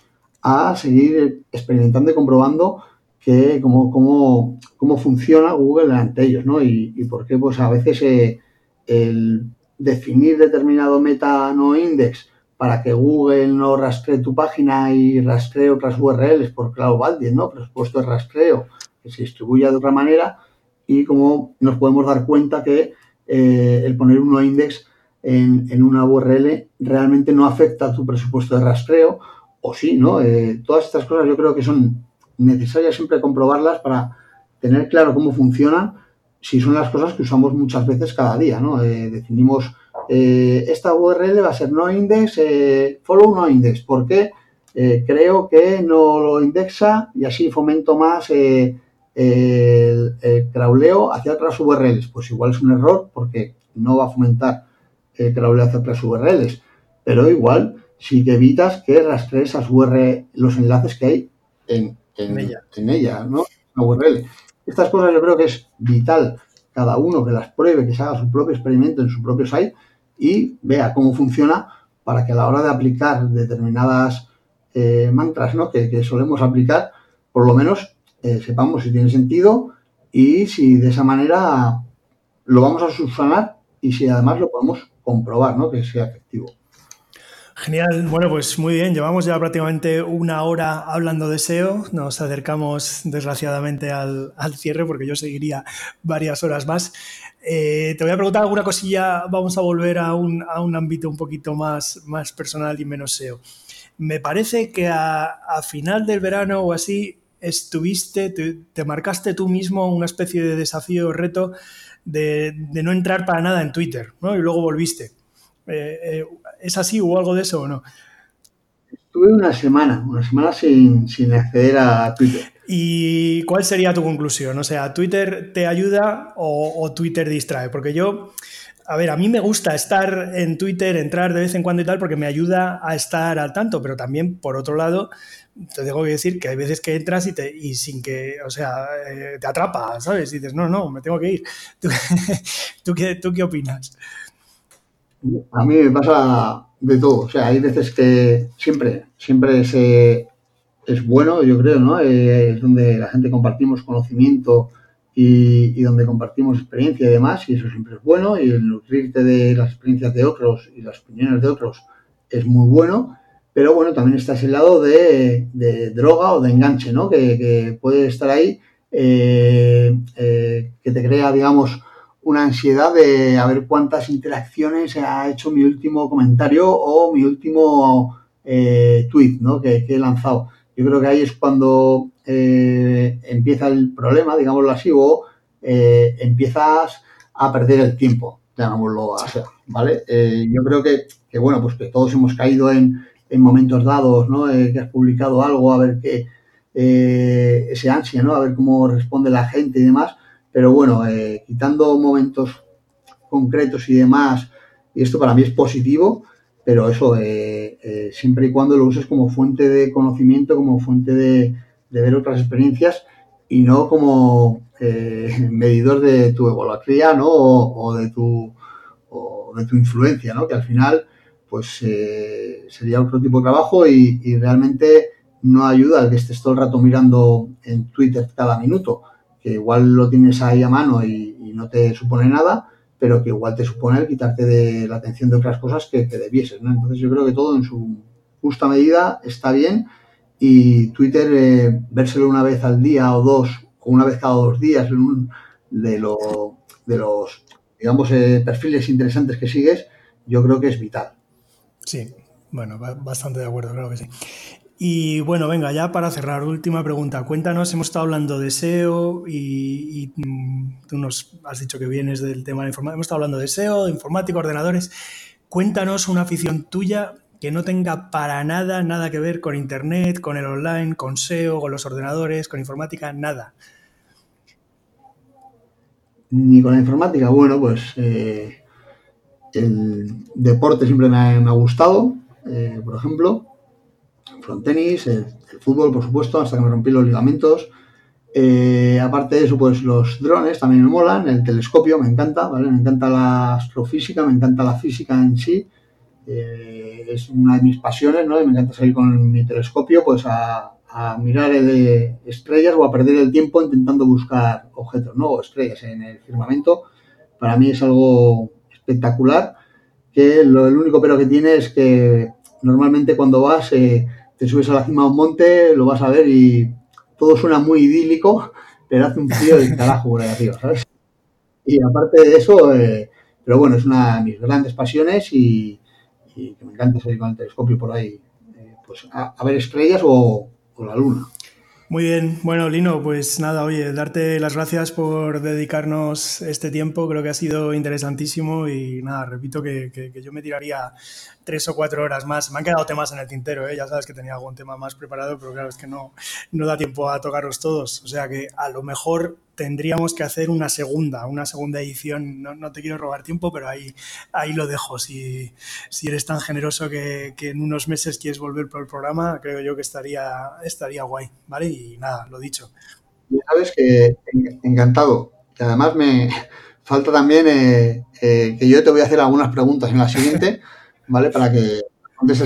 a seguir experimentando y comprobando que cómo, cómo, cómo funciona Google ante ellos, ¿no? Y, por qué, pues a veces eh, el definir determinado meta no index para que Google no rastree tu página y rastree otras URLs por Cloud Valdies, ¿no? Presupuesto de rastreo, que se distribuya de otra manera y cómo nos podemos dar cuenta que eh, el poner un no index en, en, una URL realmente no afecta a tu presupuesto de rastreo o sí, ¿no? Eh, todas estas cosas yo creo que son necesaria siempre comprobarlas para tener claro cómo funcionan, si son las cosas que usamos muchas veces cada día, ¿no? Eh, definimos, eh, esta URL va a ser no index, eh, follow no index, porque creo que no lo indexa y así fomento más el, el, crawleo hacia otras URLs. Pues igual es un error porque no va a fomentar el crawleo hacia otras URLs, pero igual sí que evitas que rastrees esas URL, los enlaces que hay en en, ella. en ella, ¿no? URL. Estas cosas yo creo que es vital cada uno que las pruebe, que se haga su propio experimento en su propio site y vea cómo funciona para que a la hora de aplicar determinadas eh, mantras ¿no? que, solemos aplicar, por lo menos eh, sepamos si tiene sentido y si de esa manera lo vamos a subsanar y si además lo podemos comprobar, ¿no? que sea efectivo. Genial, bueno, pues muy bien, llevamos ya prácticamente una hora hablando de SEO, nos acercamos desgraciadamente al, cierre porque yo seguiría varias horas más. Eh, te voy a preguntar alguna cosilla, vamos a volver a un, ámbito un poquito más, más personal y menos SEO. Me parece que a, final del verano o así estuviste, te, marcaste tú mismo una especie de desafío o reto de, de, no entrar para nada en Twitter, ¿no? Y luego volviste. Eh, eh, ¿Es así o algo de eso o no? Estuve una semana, una semana sin, acceder a Twitter. ¿Y cuál sería tu conclusión? O sea, ¿Twitter te ayuda o, Twitter distrae? Porque yo, a ver, a mí me gusta estar en Twitter, entrar de vez en cuando y tal, porque me ayuda a estar al tanto, pero también, por otro lado, te tengo que decir que hay veces que entras y, te, y sin que, o sea, eh, te atrapa, ¿sabes? Y dices, no, no, me tengo que ir. ¿Tú, qué, ¿Tú qué opinas? A mí me pasa de todo. O sea, hay veces que siempre, siempre se, es bueno, yo creo, ¿no? Eh, es donde la gente compartimos conocimiento y, donde compartimos experiencia y demás, y eso siempre es bueno, y el nutrirte de las experiencias de otros y las opiniones de otros es muy bueno, pero bueno, también está ese lado de, droga o de enganche, ¿no? Que, puede estar ahí, eh, eh, que te crea, digamos, una ansiedad de a ver cuántas interacciones ha hecho mi último comentario o mi último tweet, ¿no? que he lanzado. Yo creo que ahí es cuando eh, empieza el problema, digámoslo así, o eh, empiezas a perder el tiempo, digámoslo así, ¿vale? Eh, yo creo que, bueno, pues que todos hemos caído en, momentos dados, ¿no? que has publicado algo, a ver qué, ese ansia, ¿no? A ver cómo responde la gente y demás, pero bueno, quitando momentos concretos y demás, y esto para mí es positivo, pero eso, eh, eh, siempre y cuando lo uses como fuente de conocimiento, como fuente de, ver otras experiencias y no como eh, medidor de tu egolatría, ¿no? O, de tu, de tu influencia, ¿no? Que al final, pues sería otro tipo de trabajo y, realmente no ayuda al que estés todo el rato mirando en Twitter cada minuto, que igual lo tienes ahí a mano y no te supone nada, pero que igual te supone el quitarte de la atención de otras cosas que, que debieses, ¿no? Entonces yo creo que todo en su justa medida está bien y Twitter, eh, vérselo una vez al día o dos, o una vez cada dos días, de, lo, de los, digamos, eh, perfiles interesantes que sigues, yo creo que es vital. Sí, bueno, bastante de acuerdo, creo que sí. Y bueno, venga, ya para cerrar, última pregunta. Cuéntanos, hemos estado hablando de SEO y, mm, tú nos has dicho que vienes del tema de informática. Hemos estado hablando de SEO, de informática, ordenadores. Cuéntanos una afición tuya que no tenga para nada, nada que ver con Internet, con el online, con SEO, con los ordenadores, con informática, nada. Ni con la informática. Bueno, pues eh, el deporte siempre me ha, gustado, eh, por ejemplo frontenis, el, el, fútbol, por supuesto, hasta que me rompí los ligamentos. Eh, aparte de eso, pues los drones también me molan, el telescopio me encanta, ¿vale? Me encanta la astrofísica, me encanta la física en sí. Eh, es una de mis pasiones, ¿no? Y me encanta salir con mi telescopio, pues a, mirar estrellas o a perder el tiempo intentando buscar objetos, ¿no? O estrellas en el firmamento. Para mí es algo espectacular, que lo, el único pero que tiene es que normalmente cuando vas... Eh, te subes a la cima de un monte, lo vas a ver y todo suena muy idílico, pero hace un frío de carajo por ahí arriba, ¿sabes? Y aparte de eso, eh, pero bueno, es una de mis grandes pasiones y, que me encanta salir con el telescopio por ahí, eh, pues a, ver estrellas o la luna. Muy bien, bueno Lino, pues nada, oye, darte las gracias por dedicarnos este tiempo, creo que ha sido interesantísimo y nada, repito que, que, yo me tiraría tres o cuatro horas más. Me han quedado temas en el tintero, ¿eh? ya sabes que tenía algún tema más preparado, pero claro, es que no, no da tiempo a tocarlos todos, o sea que a lo mejor tendríamos que hacer una segunda, una segunda edición. No, te quiero robar tiempo, pero ahí, ahí lo dejo. Si, si eres tan generoso que, en unos meses quieres volver por el programa, creo yo que estaría, estaría guay, ¿vale? Y nada, lo dicho. Ya sabes que encantado. Y además me falta también eh, eh, que yo te voy a hacer algunas preguntas en la siguiente, ¿vale? Para que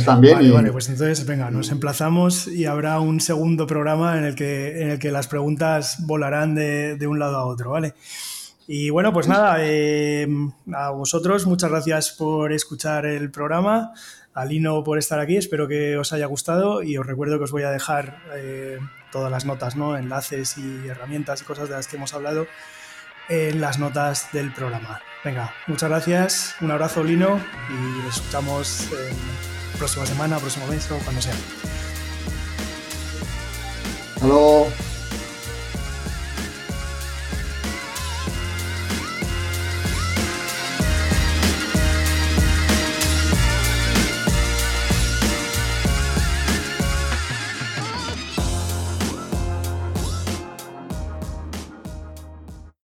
también. Vale, vale, pues entonces, venga, nos emplazamos y habrá un segundo programa en el que, en el que las preguntas volarán de, un lado a otro, ¿vale? Y bueno, pues nada, eh, a vosotros muchas gracias por escuchar el programa, a Lino por estar aquí, espero que os haya gustado y os recuerdo que os voy a dejar eh, todas las notas, ¿no? enlaces y herramientas y cosas de las que hemos hablado en las notas del programa. Venga, muchas gracias, un abrazo Lino y nos escuchamos próxima semana, próximo mes o cuando sea.